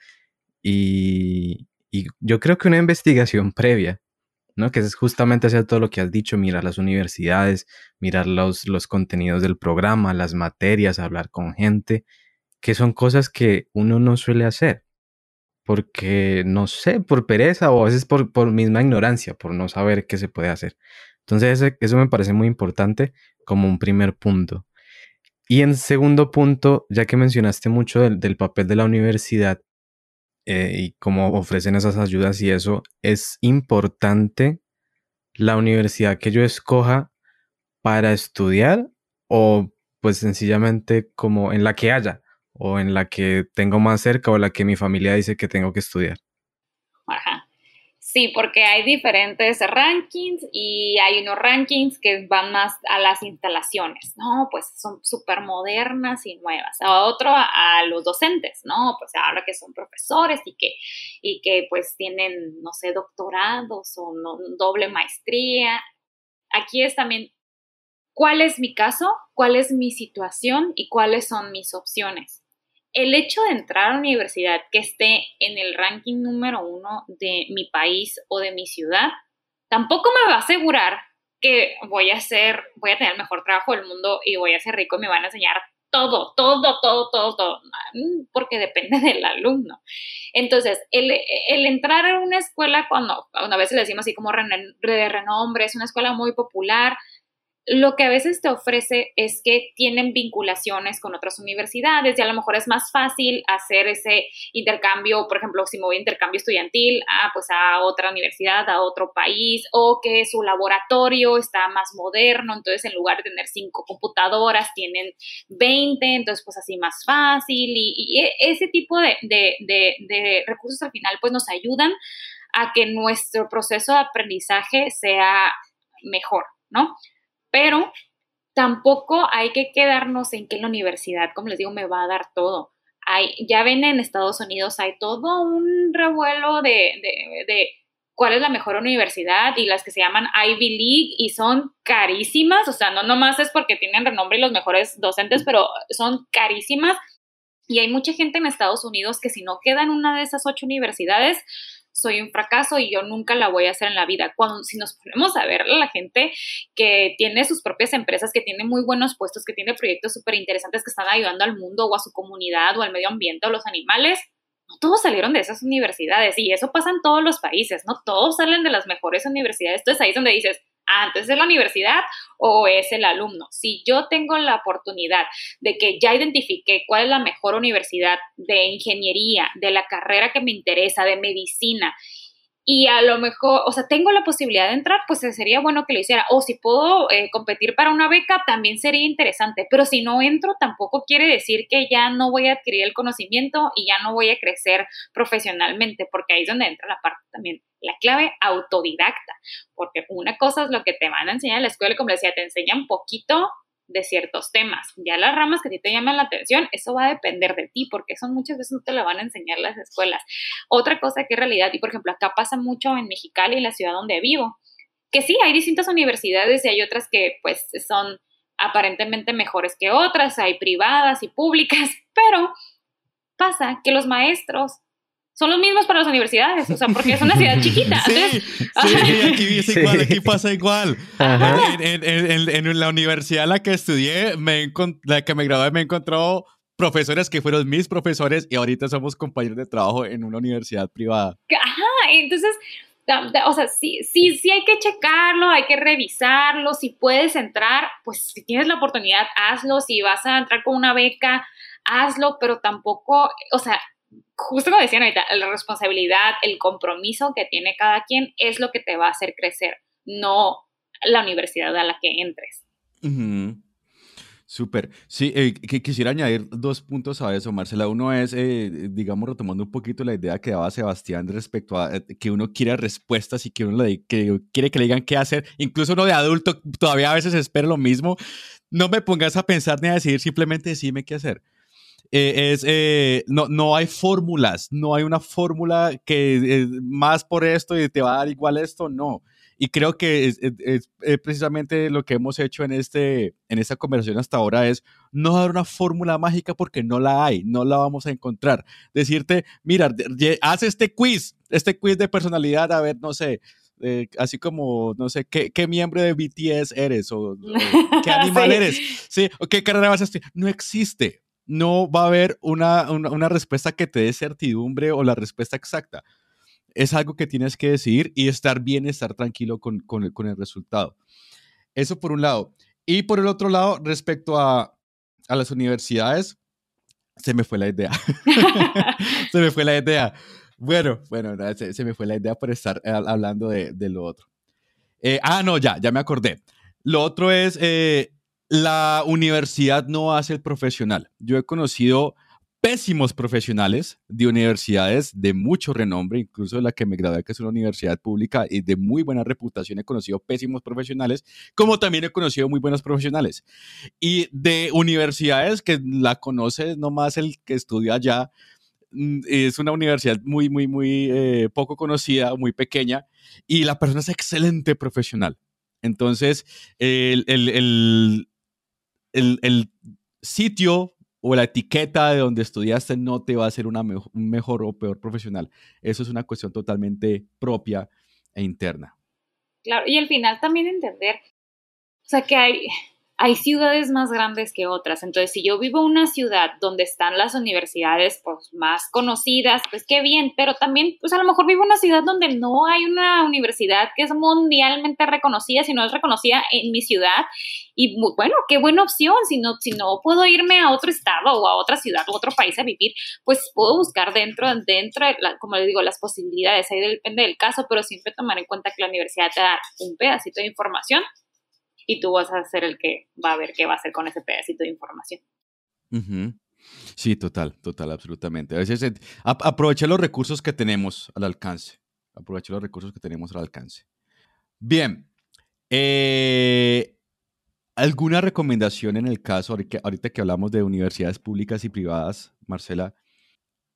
y, yo creo que una investigación [LAUGHS] previa, ¿no? Que es justamente hacer todo lo que has dicho, mirar las universidades, mirar los, los contenidos del programa, las materias, hablar con gente, que son cosas que uno no suele hacer porque, no sé, por pereza o a veces por, por misma ignorancia, por no saber qué se puede hacer. Entonces eso me parece muy importante como un primer punto. Y en segundo punto, ya que mencionaste mucho del, papel de la universidad eh, y cómo ofrecen esas ayudas y eso, es importante la universidad que yo escoja para estudiar o pues sencillamente como en la que haya o en la que tengo más cerca o la que mi familia dice que tengo que estudiar. Sí, porque hay diferentes rankings y hay unos rankings que van más a las instalaciones, ¿no? Pues son súper modernas y nuevas. A otro a, los docentes, ¿no? Pues ahora que son profesores y que, y que pues tienen, no sé, doctorados o doble maestría. Aquí es también cuál es mi caso, cuál es mi situación y cuáles son mis opciones el hecho de entrar a la universidad que esté en el ranking número uno de mi país o de mi ciudad, tampoco me va a asegurar que voy a ser, voy a tener el mejor trabajo del mundo y voy a ser rico y me van a enseñar todo, todo, todo, todo, todo, porque depende del alumno. Entonces, el, entrar a una escuela, cuando a veces le decimos así como de renombre, es una escuela muy popular, lo que a veces te ofrece es que tienen vinculaciones con otras universidades y a lo mejor es más fácil hacer ese intercambio, por ejemplo, si me voy a intercambio estudiantil, a, pues a otra universidad, a otro país, o que su laboratorio está más moderno, entonces en lugar de tener cinco computadoras, tienen 20, entonces pues así más fácil y, e, ese tipo de, de recursos al final pues nos ayudan a que nuestro proceso de aprendizaje sea mejor, ¿no? Pero tampoco hay que quedarnos en que la universidad, como les digo, me va a dar todo. Hay, ya ven en Estados Unidos, hay todo un revuelo de, de, cuál es la mejor universidad y las que se llaman Ivy League y son carísimas, o sea, no nomás es porque tienen renombre y los mejores docentes, pero son carísimas. Y hay mucha gente en Estados Unidos que si no queda en una de esas ocho universidades, soy un fracaso y yo nunca la voy a hacer en la vida. Cuando si nos ponemos a ver la gente que tiene sus propias empresas, que tiene muy buenos puestos, que tiene proyectos súper interesantes que están ayudando al mundo o a su comunidad o al medio ambiente o los animales, no todos salieron de esas universidades y eso pasa en todos los países, no todos salen de las mejores universidades. Entonces ahí es donde dices, antes de la universidad o es el alumno. Si yo tengo la oportunidad de que ya identifique cuál es la mejor universidad de ingeniería, de la carrera que me interesa, de medicina, y a lo mejor, o sea, tengo la posibilidad de entrar, pues sería bueno que lo hiciera. O si puedo eh, competir para una beca, también sería interesante. Pero si no entro, tampoco quiere decir que ya no voy a adquirir el conocimiento y ya no voy a crecer profesionalmente, porque ahí es donde entra la parte también, la clave autodidacta. Porque una cosa es lo que te van a enseñar en la escuela, como decía, te enseñan poquito de ciertos temas. Ya las ramas que a ti te llaman la atención, eso va a depender de ti, porque eso muchas veces no te lo van a enseñar las escuelas. Otra cosa que es realidad, y por ejemplo, acá pasa mucho en Mexicali, la ciudad donde vivo, que sí, hay distintas universidades y hay otras que pues son aparentemente mejores que otras, hay privadas y públicas, [LAUGHS] pero pasa que los maestros son los mismos para las universidades, o sea, porque es una ciudad [LAUGHS] chiquita. Sí, sí aquí es igual, aquí pasa igual. En, en, en, la universidad en la que estudié, me la que me gradué, me encontró profesores que fueron mis profesores y ahorita somos compañeros de trabajo en una universidad privada. Ajá, entonces, o sea, sí, sí, sí hay que checarlo, hay que revisarlo, si puedes entrar, pues si tienes la oportunidad, hazlo, si vas a entrar con una beca, hazlo, pero tampoco, o sea, justo como decían ahorita, la responsabilidad, el compromiso que tiene cada quien es lo que te va a hacer crecer, no la universidad a la que entres. Súper. Sí, eh, quisiera añadir dos puntos a eso, Marcela. Uno es, eh, digamos, retomando un poquito la idea que daba Sebastián respecto a eh, que uno quiere respuestas y que uno que quiere que le digan qué hacer. Incluso uno de adulto todavía a veces espera lo mismo. No me pongas a pensar ni a decidir, simplemente decime qué hacer. Eh, es, eh, no, no hay fórmulas, no hay una fórmula que eh, más por esto y te va a dar igual esto, no. Y creo que es, precisamente lo que hemos hecho en, este, en esta conversación hasta ahora es no dar una fórmula mágica porque no la hay, no la vamos a encontrar. Decirte, mira, haz este quiz, este quiz de personalidad, a ver, no sé, así como, no sé, ¿qué, ¿qué, miembro de BTS eres o, qué [LAUGHS] animal eres, ¿sí? o qué carrera vas a estudiar. No existe no va a haber una, una, respuesta que te dé certidumbre o la respuesta exacta. Es algo que tienes que decidir y estar bien, estar tranquilo con, con, el, con el resultado. Eso por un lado. Y por el otro lado, respecto a, a las universidades, se me fue la idea. [LAUGHS] se me fue la idea. Bueno, bueno, se, me fue la idea por estar eh, hablando de, de lo otro. Eh, ah, no, ya, ya me acordé. Lo otro es, eh, la universidad no hace el profesional. Yo he conocido pésimos profesionales de universidades de mucho renombre, incluso la que me gradué, que es una universidad pública y de muy buena reputación, he conocido pésimos profesionales, como también he conocido muy buenos profesionales. Y de universidades que la conoce nomás el que estudia allá, mm, es una universidad muy, muy, muy eh, poco conocida, muy pequeña, y la persona es excelente profesional. Entonces, el, el, el, sitio o la etiqueta de donde estudiaste no te va a hacer una un mejor o peor profesional. Eso es una cuestión totalmente propia e interna. Claro, y al final también entender, o sea, que hay, hay ciudades más grandes que otras. Entonces, si yo vivo en una ciudad donde están las universidades pues, más conocidas, pues qué bien, pero también, pues a lo mejor vivo en una ciudad donde no hay una universidad que es mundialmente reconocida, si no es reconocida en mi ciudad. Y bueno, qué buena opción. Si no, si no puedo irme a otro estado o a otra ciudad o otro país a vivir, pues puedo buscar dentro, dentro, como les digo, las posibilidades. Ahí depende del caso, pero siempre tomar en cuenta que la universidad te da un pedacito de información y tú vas a ser el que va a ver qué va a hacer con ese pedacito de información. Sí, total, total, absolutamente. A veces aprovecha los recursos que tenemos al alcance. Aprovecha los recursos que tenemos al alcance. Bien. Eh, ¿Alguna recomendación en el caso, ahorita que hablamos de universidades públicas y privadas, Marcela?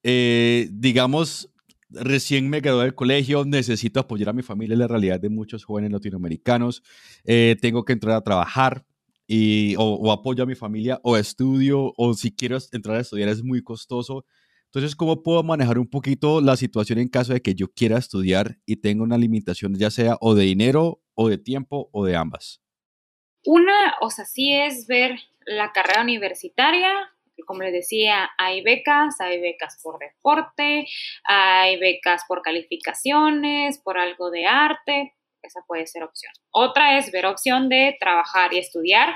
Eh, digamos, recién me gradué del colegio, necesito apoyar a mi familia, la realidad de muchos jóvenes latinoamericanos, eh, tengo que entrar a trabajar y, o, apoyo a mi familia o estudio o si quiero entrar a estudiar es muy costoso. Entonces, ¿cómo puedo manejar un poquito la situación en caso de que yo quiera estudiar y tenga una limitación ya sea o de dinero o de tiempo o de ambas? Una, o sea, sí es ver la carrera universitaria, como les decía, hay becas, hay becas por deporte, hay becas por calificaciones, por algo de arte, esa puede ser opción. Otra es ver opción de trabajar y estudiar,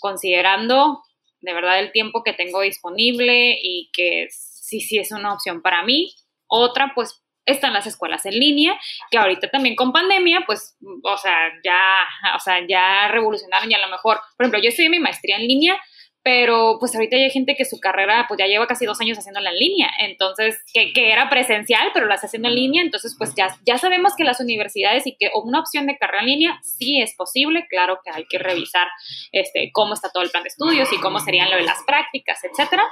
considerando de verdad el tiempo que tengo disponible y que sí, sí es una opción para mí. Otra, pues están las escuelas en línea, que ahorita también con pandemia, pues, o sea, ya, o sea, ya revolucionaron y a lo mejor, por ejemplo, yo en mi maestría en línea, pero pues ahorita hay gente que su carrera pues ya lleva casi dos años haciéndola en línea, entonces que, era presencial, pero la está haciendo en línea, entonces pues ya, ya sabemos que las universidades y que una opción de carrera en línea sí es posible, claro que hay que revisar este, cómo está todo el plan de estudios y cómo serían lo de las prácticas, etcétera.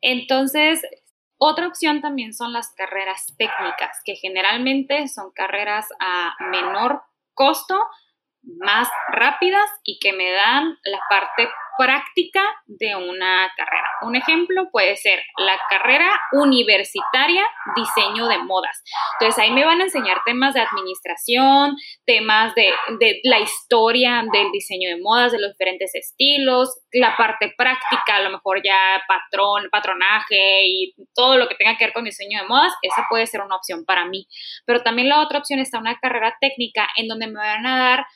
Entonces, otra opción también son las carreras técnicas, que generalmente son carreras a menor costo, más rápidas y que me dan la parte práctica de una carrera. Un ejemplo puede ser la carrera universitaria diseño de modas. Entonces ahí me van a enseñar temas de administración, temas de, la historia del diseño de modas, de los diferentes estilos, la parte práctica, a lo mejor ya patrón, patronaje y todo lo que tenga que ver con diseño de modas, esa puede ser una opción para mí. Pero también la otra opción está una carrera técnica en donde me van a dar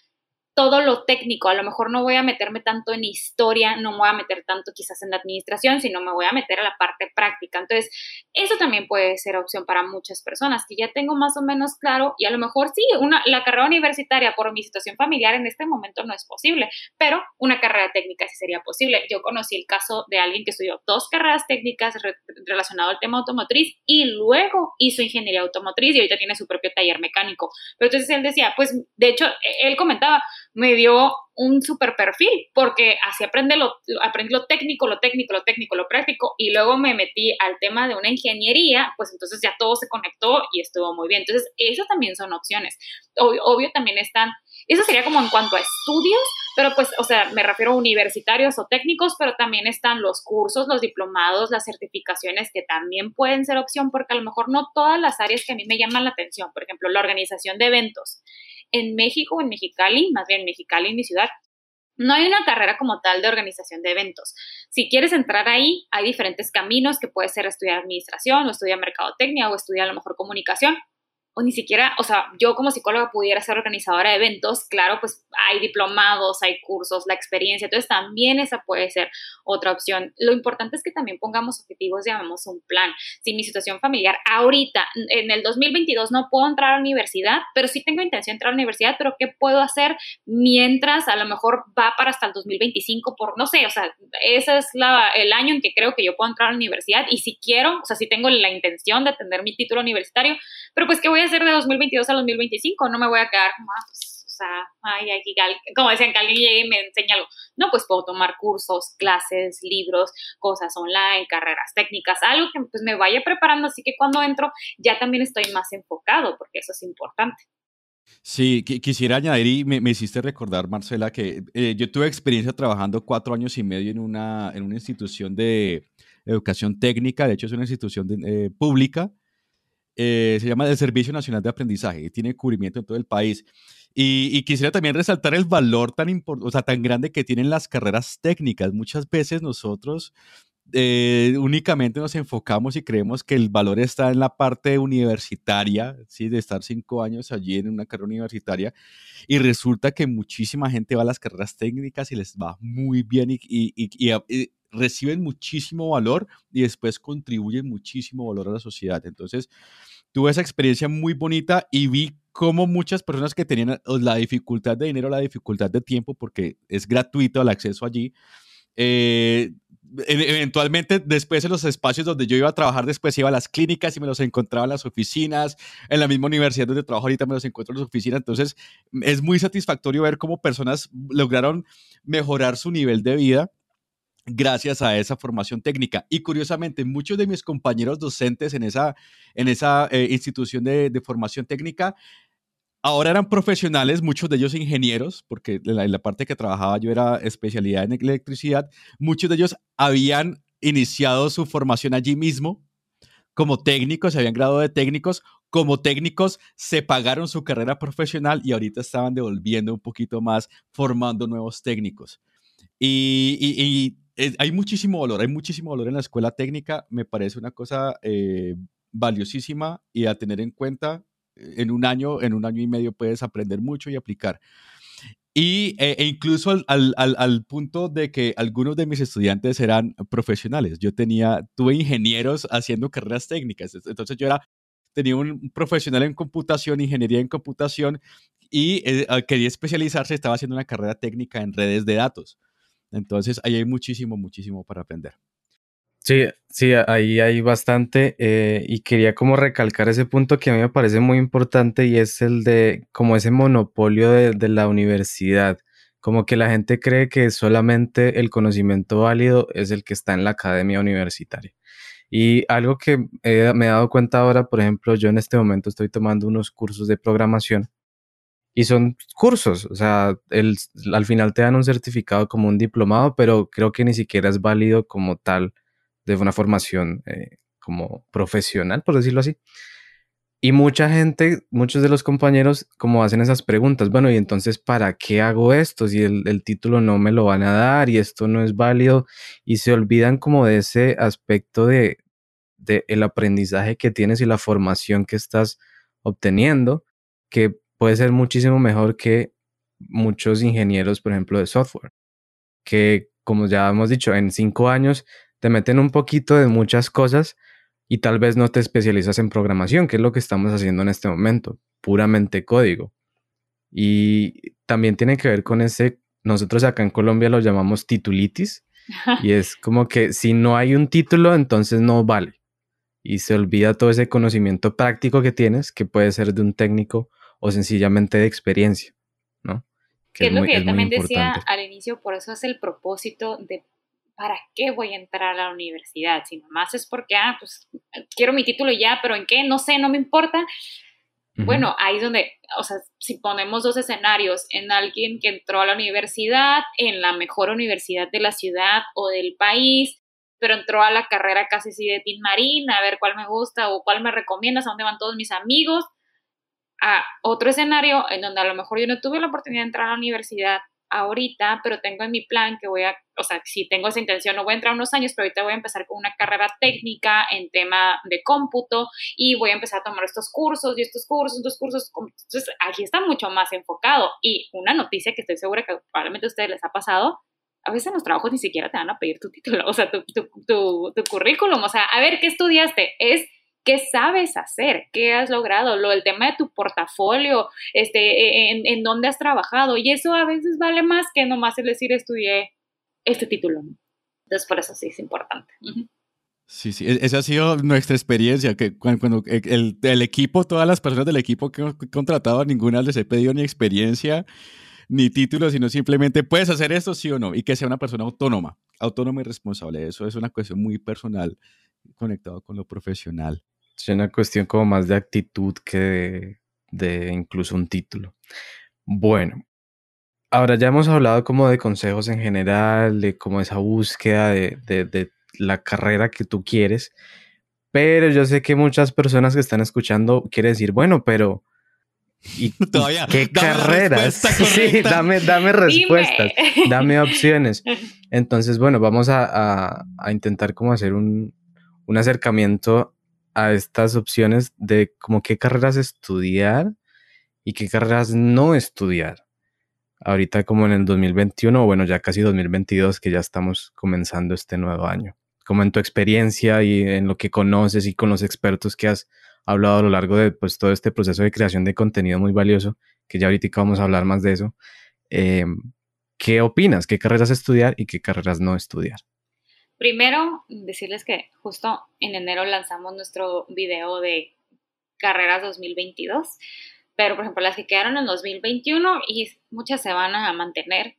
todo lo técnico. A lo mejor no voy a meterme tanto en historia, no me voy a meter tanto quizás en la administración, sino me voy a meter a la parte práctica. Entonces, eso también puede ser opción para muchas personas que ya tengo más o menos claro y a lo mejor sí, una, la carrera universitaria por mi situación familiar en este momento no es posible, pero una carrera técnica sí sería posible. Yo conocí el caso de alguien que estudió dos carreras técnicas relacionado al tema automotriz y luego hizo ingeniería automotriz y ahorita tiene su propio taller mecánico. Pero entonces él decía, pues de hecho, e-, él comentaba, me dio un super perfil, porque así aprendí lo, aprendí lo técnico, lo técnico, lo técnico, lo práctico, y luego me metí al tema de una ingeniería, pues entonces ya todo se conectó y estuvo muy bien. Entonces, esas también son opciones. Obvio, también están, eso sería como en cuanto a estudios, pero pues, o sea, me refiero a universitarios o técnicos, pero también están los cursos, los diplomados, las certificaciones que también pueden ser opción, porque a lo mejor no todas las áreas que a mí me llaman la atención, por ejemplo, la organización de eventos en México, en Mexicali, más bien Mexicali, mi ciudad, no hay una carrera como tal de organización de eventos. Si quieres entrar ahí, hay diferentes caminos que puede ser estudiar administración o estudiar mercadotecnia o estudiar a lo mejor comunicación o ni siquiera, o sea, yo como psicóloga pudiera ser organizadora de eventos, claro, pues hay diplomados, hay cursos, la experiencia, entonces también esa puede ser otra opción. Lo importante es que también pongamos objetivos, llamamos un plan. Si mi situación familiar ahorita, en el 2022 no puedo entrar a la universidad, pero sí tengo intención de entrar a la universidad, pero ¿qué puedo hacer mientras a lo mejor va para hasta el 2025 por, no sé, o sea, ese es la, el año en que creo que yo puedo entrar a la universidad y si quiero, o sea, si tengo la intención de tener mi título universitario, pero pues, ¿qué voy a hacer de 2022 a 2025? No me voy a quedar como, ah, pues, o sea, ay, aquí, como decían, que alguien llegue y me enseñe algo. No, pues puedo tomar cursos, clases, libros, cosas online, carreras técnicas, algo que pues me vaya preparando, así que cuando entro ya también estoy más enfocado, porque eso es importante. Sí, quisiera añadir y me, hiciste recordar, Marcela, que eh, yo tuve experiencia trabajando cuatro años y medio en una, en una institución de educación técnica, de hecho es una institución eh, pública, eh, se llama el Servicio Nacional de Aprendizaje, tiene cubrimiento en todo el país. Y, quisiera también resaltar el valor tan, o sea, tan grande que tienen las carreras técnicas. Muchas veces nosotros eh, únicamente nos enfocamos y creemos que el valor está en la parte universitaria, ¿sí? de estar cinco años allí en una carrera universitaria, y resulta que muchísima gente va a las carreras técnicas y les va muy bien y reciben muchísimo valor y después contribuyen muchísimo valor a la sociedad. Entonces, tuve esa experiencia muy bonita y vi cómo muchas personas que tenían la dificultad de dinero, la dificultad de tiempo, porque es gratuito el acceso allí, eh, e-, eventualmente después en los espacios donde yo iba a trabajar, después iba a las clínicas y me los encontraba en las oficinas, en la misma universidad donde trabajo ahorita me los encuentro en las oficinas, entonces es muy satisfactorio ver cómo personas lograron mejorar su nivel de vida gracias a esa formación técnica. Y curiosamente, muchos de mis compañeros docentes en esa, en esa eh, institución de, de, formación técnica ahora eran profesionales, muchos de ellos ingenieros, porque en la, parte que trabajaba yo era especialidad en electricidad, muchos de ellos habían iniciado su formación allí mismo como técnicos, se habían graduado de técnicos, como técnicos se pagaron su carrera profesional y ahorita estaban devolviendo un poquito más, formando nuevos técnicos. Y, hay muchísimo valor, hay muchísimo valor en la escuela técnica, me parece una cosa eh, valiosísima y a tener en cuenta en un año, en un año y medio puedes aprender mucho y aplicar. Y, e, e incluso al, punto de que algunos de mis estudiantes eran profesionales. Yo tenía, tuve ingenieros haciendo carreras técnicas. Entonces yo era, tenía un profesional en computación, ingeniería en computación, y eh, quería especializarse, estaba haciendo una carrera técnica en redes de datos. Entonces ahí hay muchísimo, muchísimo para aprender. Sí, sí, ahí hay bastante eh, y quería como recalcar ese punto que a mí me parece muy importante y es el de como ese monopolio de, de la universidad, como que la gente cree que solamente el conocimiento válido es el que está en la academia universitaria. Y algo que me he dado cuenta ahora, por ejemplo, yo en este momento estoy tomando unos cursos de programación y son cursos, o sea, el, al final te dan un certificado como un diplomado, pero creo que ni siquiera es válido como tal de una formación eh, como profesional, por decirlo así. Y mucha gente, muchos de los compañeros, como hacen esas preguntas, bueno, y entonces, ¿para qué hago esto si el, título no me lo van a dar y esto no es válido? Y se olvidan como de ese aspecto de, de el aprendizaje que tienes y la formación que estás obteniendo, que puede ser muchísimo mejor que muchos ingenieros, por ejemplo, de software, que como ya hemos dicho, en cinco años te meten un poquito de muchas cosas y tal vez no te especializas en programación, que es lo que estamos haciendo en este momento, puramente código. Y también tiene que ver con ese, nosotros acá en Colombia lo llamamos titulitis, y [LAUGHS] es como que si no hay un título, entonces no vale. Y se olvida todo ese conocimiento práctico que tienes, que puede ser de un técnico o sencillamente de experiencia, ¿no? Que, es, lo que yo también decía al inicio, por eso es el propósito de ¿para qué voy a entrar a la universidad? Si nomás es porque, ah, pues quiero mi título ya, pero ¿en qué? No sé, no me importa. Bueno, ahí es donde, o sea, si ponemos dos escenarios, en alguien que entró a la universidad, en la mejor universidad de la ciudad o del país, pero entró a la carrera casi así de Team Marín, a ver cuál me gusta o cuál me recomiendas, a dónde van todos mis amigos. A otro escenario en donde a lo mejor yo no tuve la oportunidad de entrar a la universidad, ahorita, pero tengo en mi plan que voy a, o sea, si tengo esa intención, no voy a entrar unos años, pero ahorita voy a empezar con una carrera técnica en tema de cómputo y voy a empezar a tomar estos cursos y estos cursos, estos cursos. Entonces, aquí está mucho más enfocado. Y una noticia que estoy segura que probablemente a ustedes les ha pasado, a veces en los trabajos ni siquiera te van a pedir tu título, o sea, tu, tu, tu, tu currículum, o sea, a ver, ¿qué estudiaste? Es ¿Qué sabes hacer? ¿Qué has logrado? Lo, el tema de tu portafolio, este, e, en, en dónde has trabajado. Y eso a veces vale más que nomás el decir estudié este título. Entonces, por eso sí es importante. Sí, sí, e, esa ha sido nuestra experiencia, que cuando, e, el, el, equipo, todas las personas del equipo que hemos contratado, ninguna les he pedido ni experiencia ni título, sino simplemente puedes hacer esto, sí o no, y que sea una persona autónoma, autónoma y responsable. Eso es una cuestión muy personal conectado con lo profesional. Es una cuestión como más de actitud que de, incluso un título. Bueno, ahora ya hemos hablado como de consejos en general, de como esa búsqueda de, de, la carrera que tú quieres, pero yo sé que muchas personas que están escuchando quieren decir, bueno, pero ¿Y, [LAUGHS] Todavía, qué carreras? [LAUGHS] Sí, dame, dame respuestas, dame opciones. [LAUGHS] Entonces, bueno, vamos a, intentar como hacer un, un, acercamiento a estas opciones de como qué carreras estudiar y qué carreras no estudiar. Ahorita como en el 2021, o bueno, ya casi 2022, que ya estamos comenzando este nuevo año. Como en tu experiencia y en lo que conoces y con los expertos que has hablado a lo largo de pues, todo este proceso de creación de contenido muy valioso, que ya ahorita vamos a hablar más de eso. Em, ¿Qué opinas? ¿Qué carreras estudiar y qué carreras no estudiar? Primero, decirles que justo en enero lanzamos nuestro video de carreras 2022, pero por ejemplo las que quedaron en 2021 y muchas se van a mantener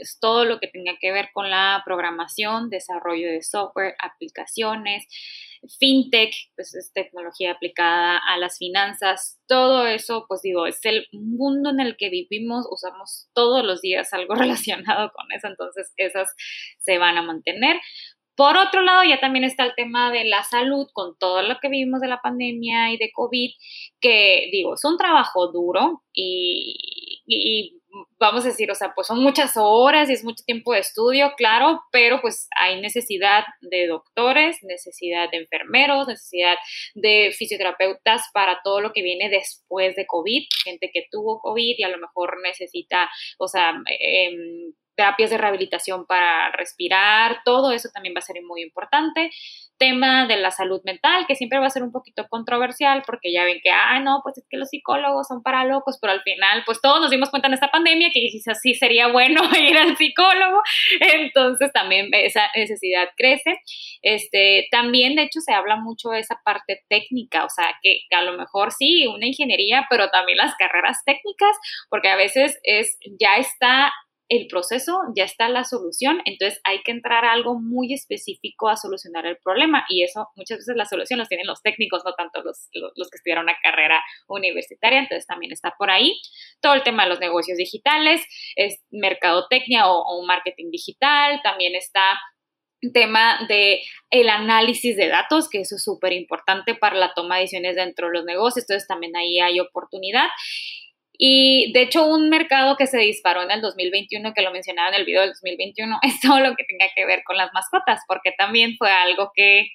es todo lo que tenga que ver con la programación, desarrollo de software, aplicaciones, fintech, pues es tecnología aplicada a las finanzas, todo eso, pues digo, es el mundo en el que vivimos, usamos todos los días algo [LAUGHS] relacionado con eso, entonces esas se van a mantener. Por otro lado, ya también está el tema de la salud, con todo lo que vivimos de la pandemia y de COVID, que digo, es un trabajo duro y, vamos a decir, o sea, pues son muchas horas y es mucho tiempo de estudio, claro, pero pues hay necesidad de doctores, necesidad de enfermeros, necesidad de fisioterapeutas para todo lo que viene después de COVID, gente que tuvo COVID y a lo mejor necesita, o sea, eh, terapias de rehabilitación para respirar, todo eso también va a ser muy importante. Tema de la salud mental, que siempre va a ser un poquito controversial, porque ya ven que, ah, no, pues es que los psicólogos son para locos, pero al final, pues todos nos dimos cuenta en esta pandemia que quizás sí sería bueno [LAUGHS] ir al psicólogo, entonces también esa necesidad crece. Este, también, de hecho, se habla mucho de esa parte técnica, o sea, que, que a lo mejor sí, una ingeniería, pero también las carreras técnicas, porque a veces es, ya está el proceso, ya está la solución, entonces hay que entrar a algo muy específico a solucionar el problema y eso muchas veces la solución los tienen los técnicos, no tanto los, los, que estudiaron una carrera universitaria, entonces también está por ahí. Todo el tema de los negocios digitales, es mercadotecnia o, marketing digital, también está tema de el análisis de datos, que eso es súper importante para la toma de decisiones dentro de los negocios, entonces también ahí hay oportunidad. Y de hecho, un mercado que se disparó en el 2021, que lo mencionaba en el video del 2021, [LAUGHS] es todo lo que tenga que ver con las mascotas, porque también fue algo que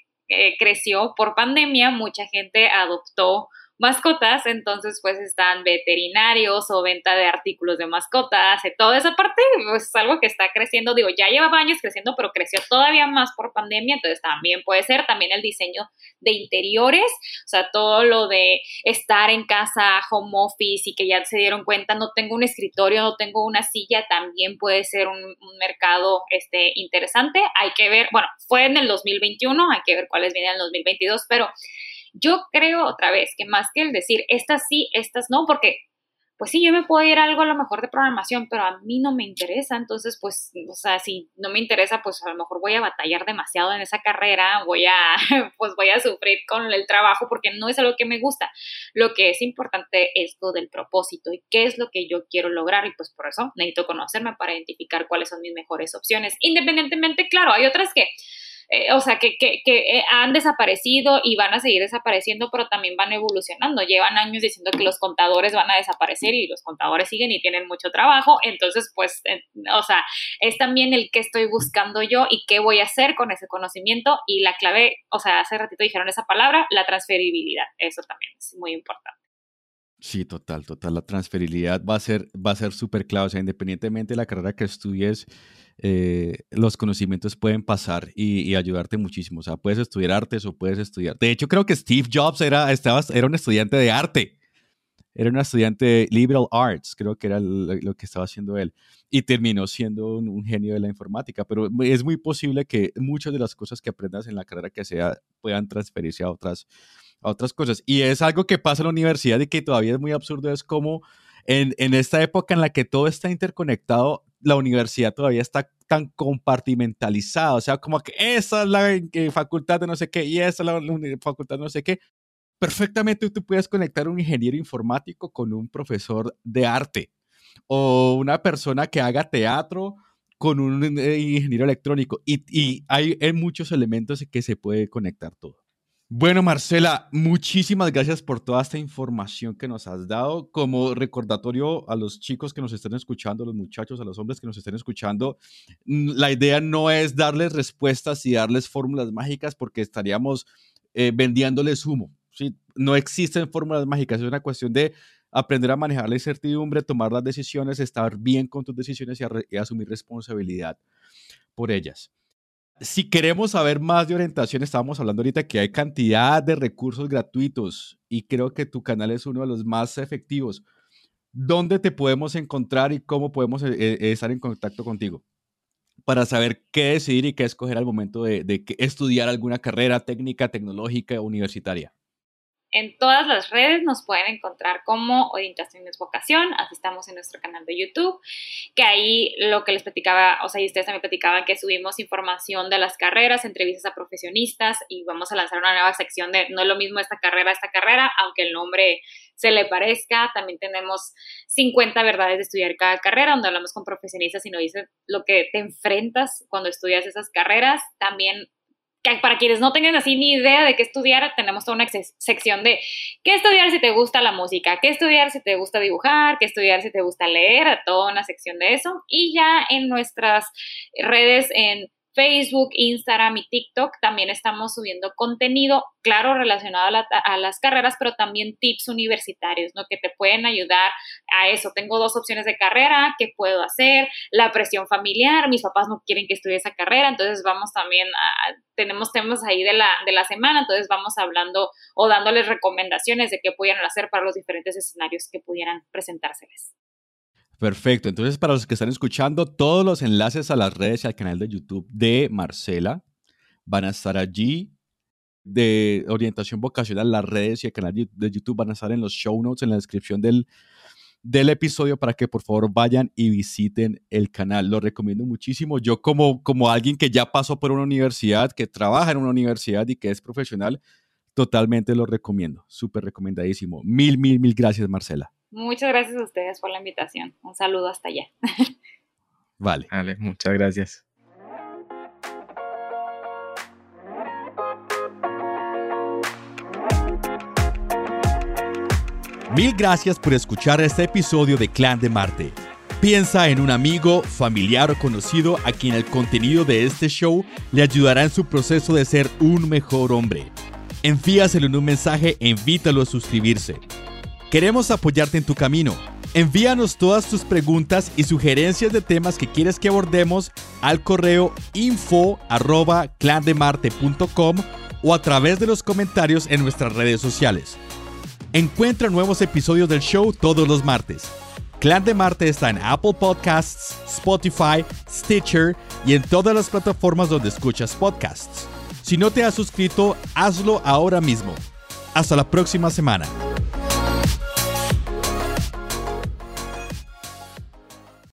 creció por pandemia, mucha gente adoptó mascotas, entonces pues están veterinarios o venta de artículos de mascotas, toda esa parte pues, es algo que está creciendo, digo, ya llevaba años creciendo, pero creció todavía más por pandemia, entonces también puede ser. También el diseño de interiores, o sea, todo lo de estar en casa, home office y que ya se dieron cuenta, no tengo un escritorio, no tengo una silla, también puede ser un, mercado este, interesante, hay que ver, bueno, fue en el 2021, hay que ver cuáles vienen en el 2022, pero yo creo otra vez que más que el decir estas sí, estas no, porque pues sí, yo me puedo ir a algo a lo mejor de programación, pero a mí no me interesa, entonces pues, o sea, si no me interesa, pues a lo mejor voy a batallar demasiado en esa carrera, voy a, [LAUGHS] pues voy a sufrir con el trabajo porque no es algo que me gusta. Lo que es importante es lo del propósito y qué es lo que yo quiero lograr y pues por eso necesito conocerme para identificar cuáles son mis mejores opciones. Independientemente, claro, hay otras que eh, o sea, que, que, que, eh, han desaparecido y van a seguir desapareciendo, pero también van evolucionando. Llevan años diciendo que los contadores van a desaparecer y los contadores siguen y tienen mucho trabajo. Entonces, pues, o sea, es también el que estoy buscando yo y qué voy a hacer con ese conocimiento. Y la clave, o sea, hace ratito dijeron esa palabra, la transferibilidad. Eso también es muy importante. Sí, total, total. La transferibilidad va a ser, va a ser súper clave. O sea, independientemente de la carrera que estudies, eh, los conocimientos pueden pasar y, ayudarte muchísimo. O sea, puedes estudiar artes o puedes estudiar. De hecho, creo que Steve Jobs era, estaba, era un estudiante de arte. Era un estudiante de liberal arts, creo que era lo, que estaba haciendo él. Y terminó siendo un, genio de la informática. Pero es muy posible que muchas de las cosas que aprendas en la carrera que sea puedan transferirse a otras, a otras cosas. Y es algo que pasa en la universidad y que todavía es muy absurdo. Es como en, en esta época en la que todo está interconectado, la universidad todavía está tan compartimentalizada, o sea, como que esa es la facultad de no sé qué y esa es la facultad de no sé qué. Perfectamente tú puedes conectar un ingeniero informático con un profesor de arte o una persona que haga teatro con un eh, ingeniero electrónico y, y hay, hay, muchos elementos que se puede conectar todo. Bueno, Marcela, muchísimas gracias por toda esta información que nos has dado. Como recordatorio a los chicos que nos estén escuchando, a los muchachos, a los hombres que nos estén escuchando, la idea no es darles respuestas y darles fórmulas mágicas porque estaríamos eh, vendiéndoles humo. ¿sí? No existen fórmulas mágicas, es una cuestión de aprender a manejar la incertidumbre, tomar las decisiones, estar bien con tus decisiones y asumir responsabilidad por ellas si queremos saber más de orientación, estábamos hablando ahorita que hay cantidad de recursos gratuitos y creo que tu canal es uno de los más efectivos. ¿Dónde te podemos encontrar y cómo podemos eh, eh, estar en contacto contigo? Para saber qué decidir y qué escoger al momento de, de estudiar alguna carrera técnica, tecnológica universitaria. En todas las redes nos pueden encontrar como Orientación es Vocación, así estamos en nuestro canal de YouTube, que ahí lo que les platicaba, o sea, y ustedes también platicaban que subimos información de las carreras, entrevistas a profesionistas y vamos a lanzar una nueva sección de no es lo mismo esta carrera, esta carrera, aunque el nombre se le parezca. También tenemos 50 verdades de estudiar cada carrera, donde hablamos con profesionistas y nos dicen lo que te enfrentas cuando estudias esas carreras. También para quienes no tengan así ni idea de qué estudiar, tenemos toda una sección de qué estudiar si te gusta la música, qué estudiar si te gusta dibujar, qué estudiar si te gusta leer, toda una sección de eso. Y ya en nuestras redes en Facebook, Instagram y TikTok también estamos subiendo contenido, claro, relacionado a, las carreras, pero también tips universitarios, ¿no? Que te pueden ayudar a eso. Tengo dos opciones de carrera, ¿qué puedo hacer? La presión familiar, mis papás no quieren que estudie esa carrera, entonces vamos también a, tenemos temas ahí de la, de la semana, entonces vamos hablando o dándoles recomendaciones de qué pudieran hacer para los diferentes escenarios que pudieran presentárseles. Perfecto. Entonces, para los que están escuchando, todos los enlaces a las redes y al canal de YouTube de Marcela van a estar allí. De orientación vocacional, las redes y el canal de YouTube van a estar en los show notes, en la descripción del, del episodio para que por favor vayan y visiten el canal. Lo recomiendo muchísimo. Yo como, como alguien que ya pasó por una universidad, que trabaja en una universidad y que es profesional, totalmente lo recomiendo. Súper recomendadísimo. Mil, mil, mil gracias, Marcela. Muchas gracias a ustedes por la invitación. Un saludo hasta allá. Vale. Vale, muchas gracias. Mil gracias por escuchar este episodio de Clan de Marte. Piensa en un amigo, familiar o conocido a quien el contenido de este show le ayudará en su proceso de ser un mejor hombre. Envíaselo en un mensaje e invítalo a suscribirse. Queremos apoyarte en tu camino. Envíanos todas tus preguntas y sugerencias de temas que quieres que abordemos al correo info arroba clandemarte.com o a través de los comentarios en nuestras redes sociales. Encuentra nuevos episodios del show todos los martes. Clan de Marte está en Apple Podcasts, Spotify, Stitcher y en todas las plataformas donde escuchas podcasts. Si no te has suscrito, hazlo ahora mismo. Hasta la próxima semana.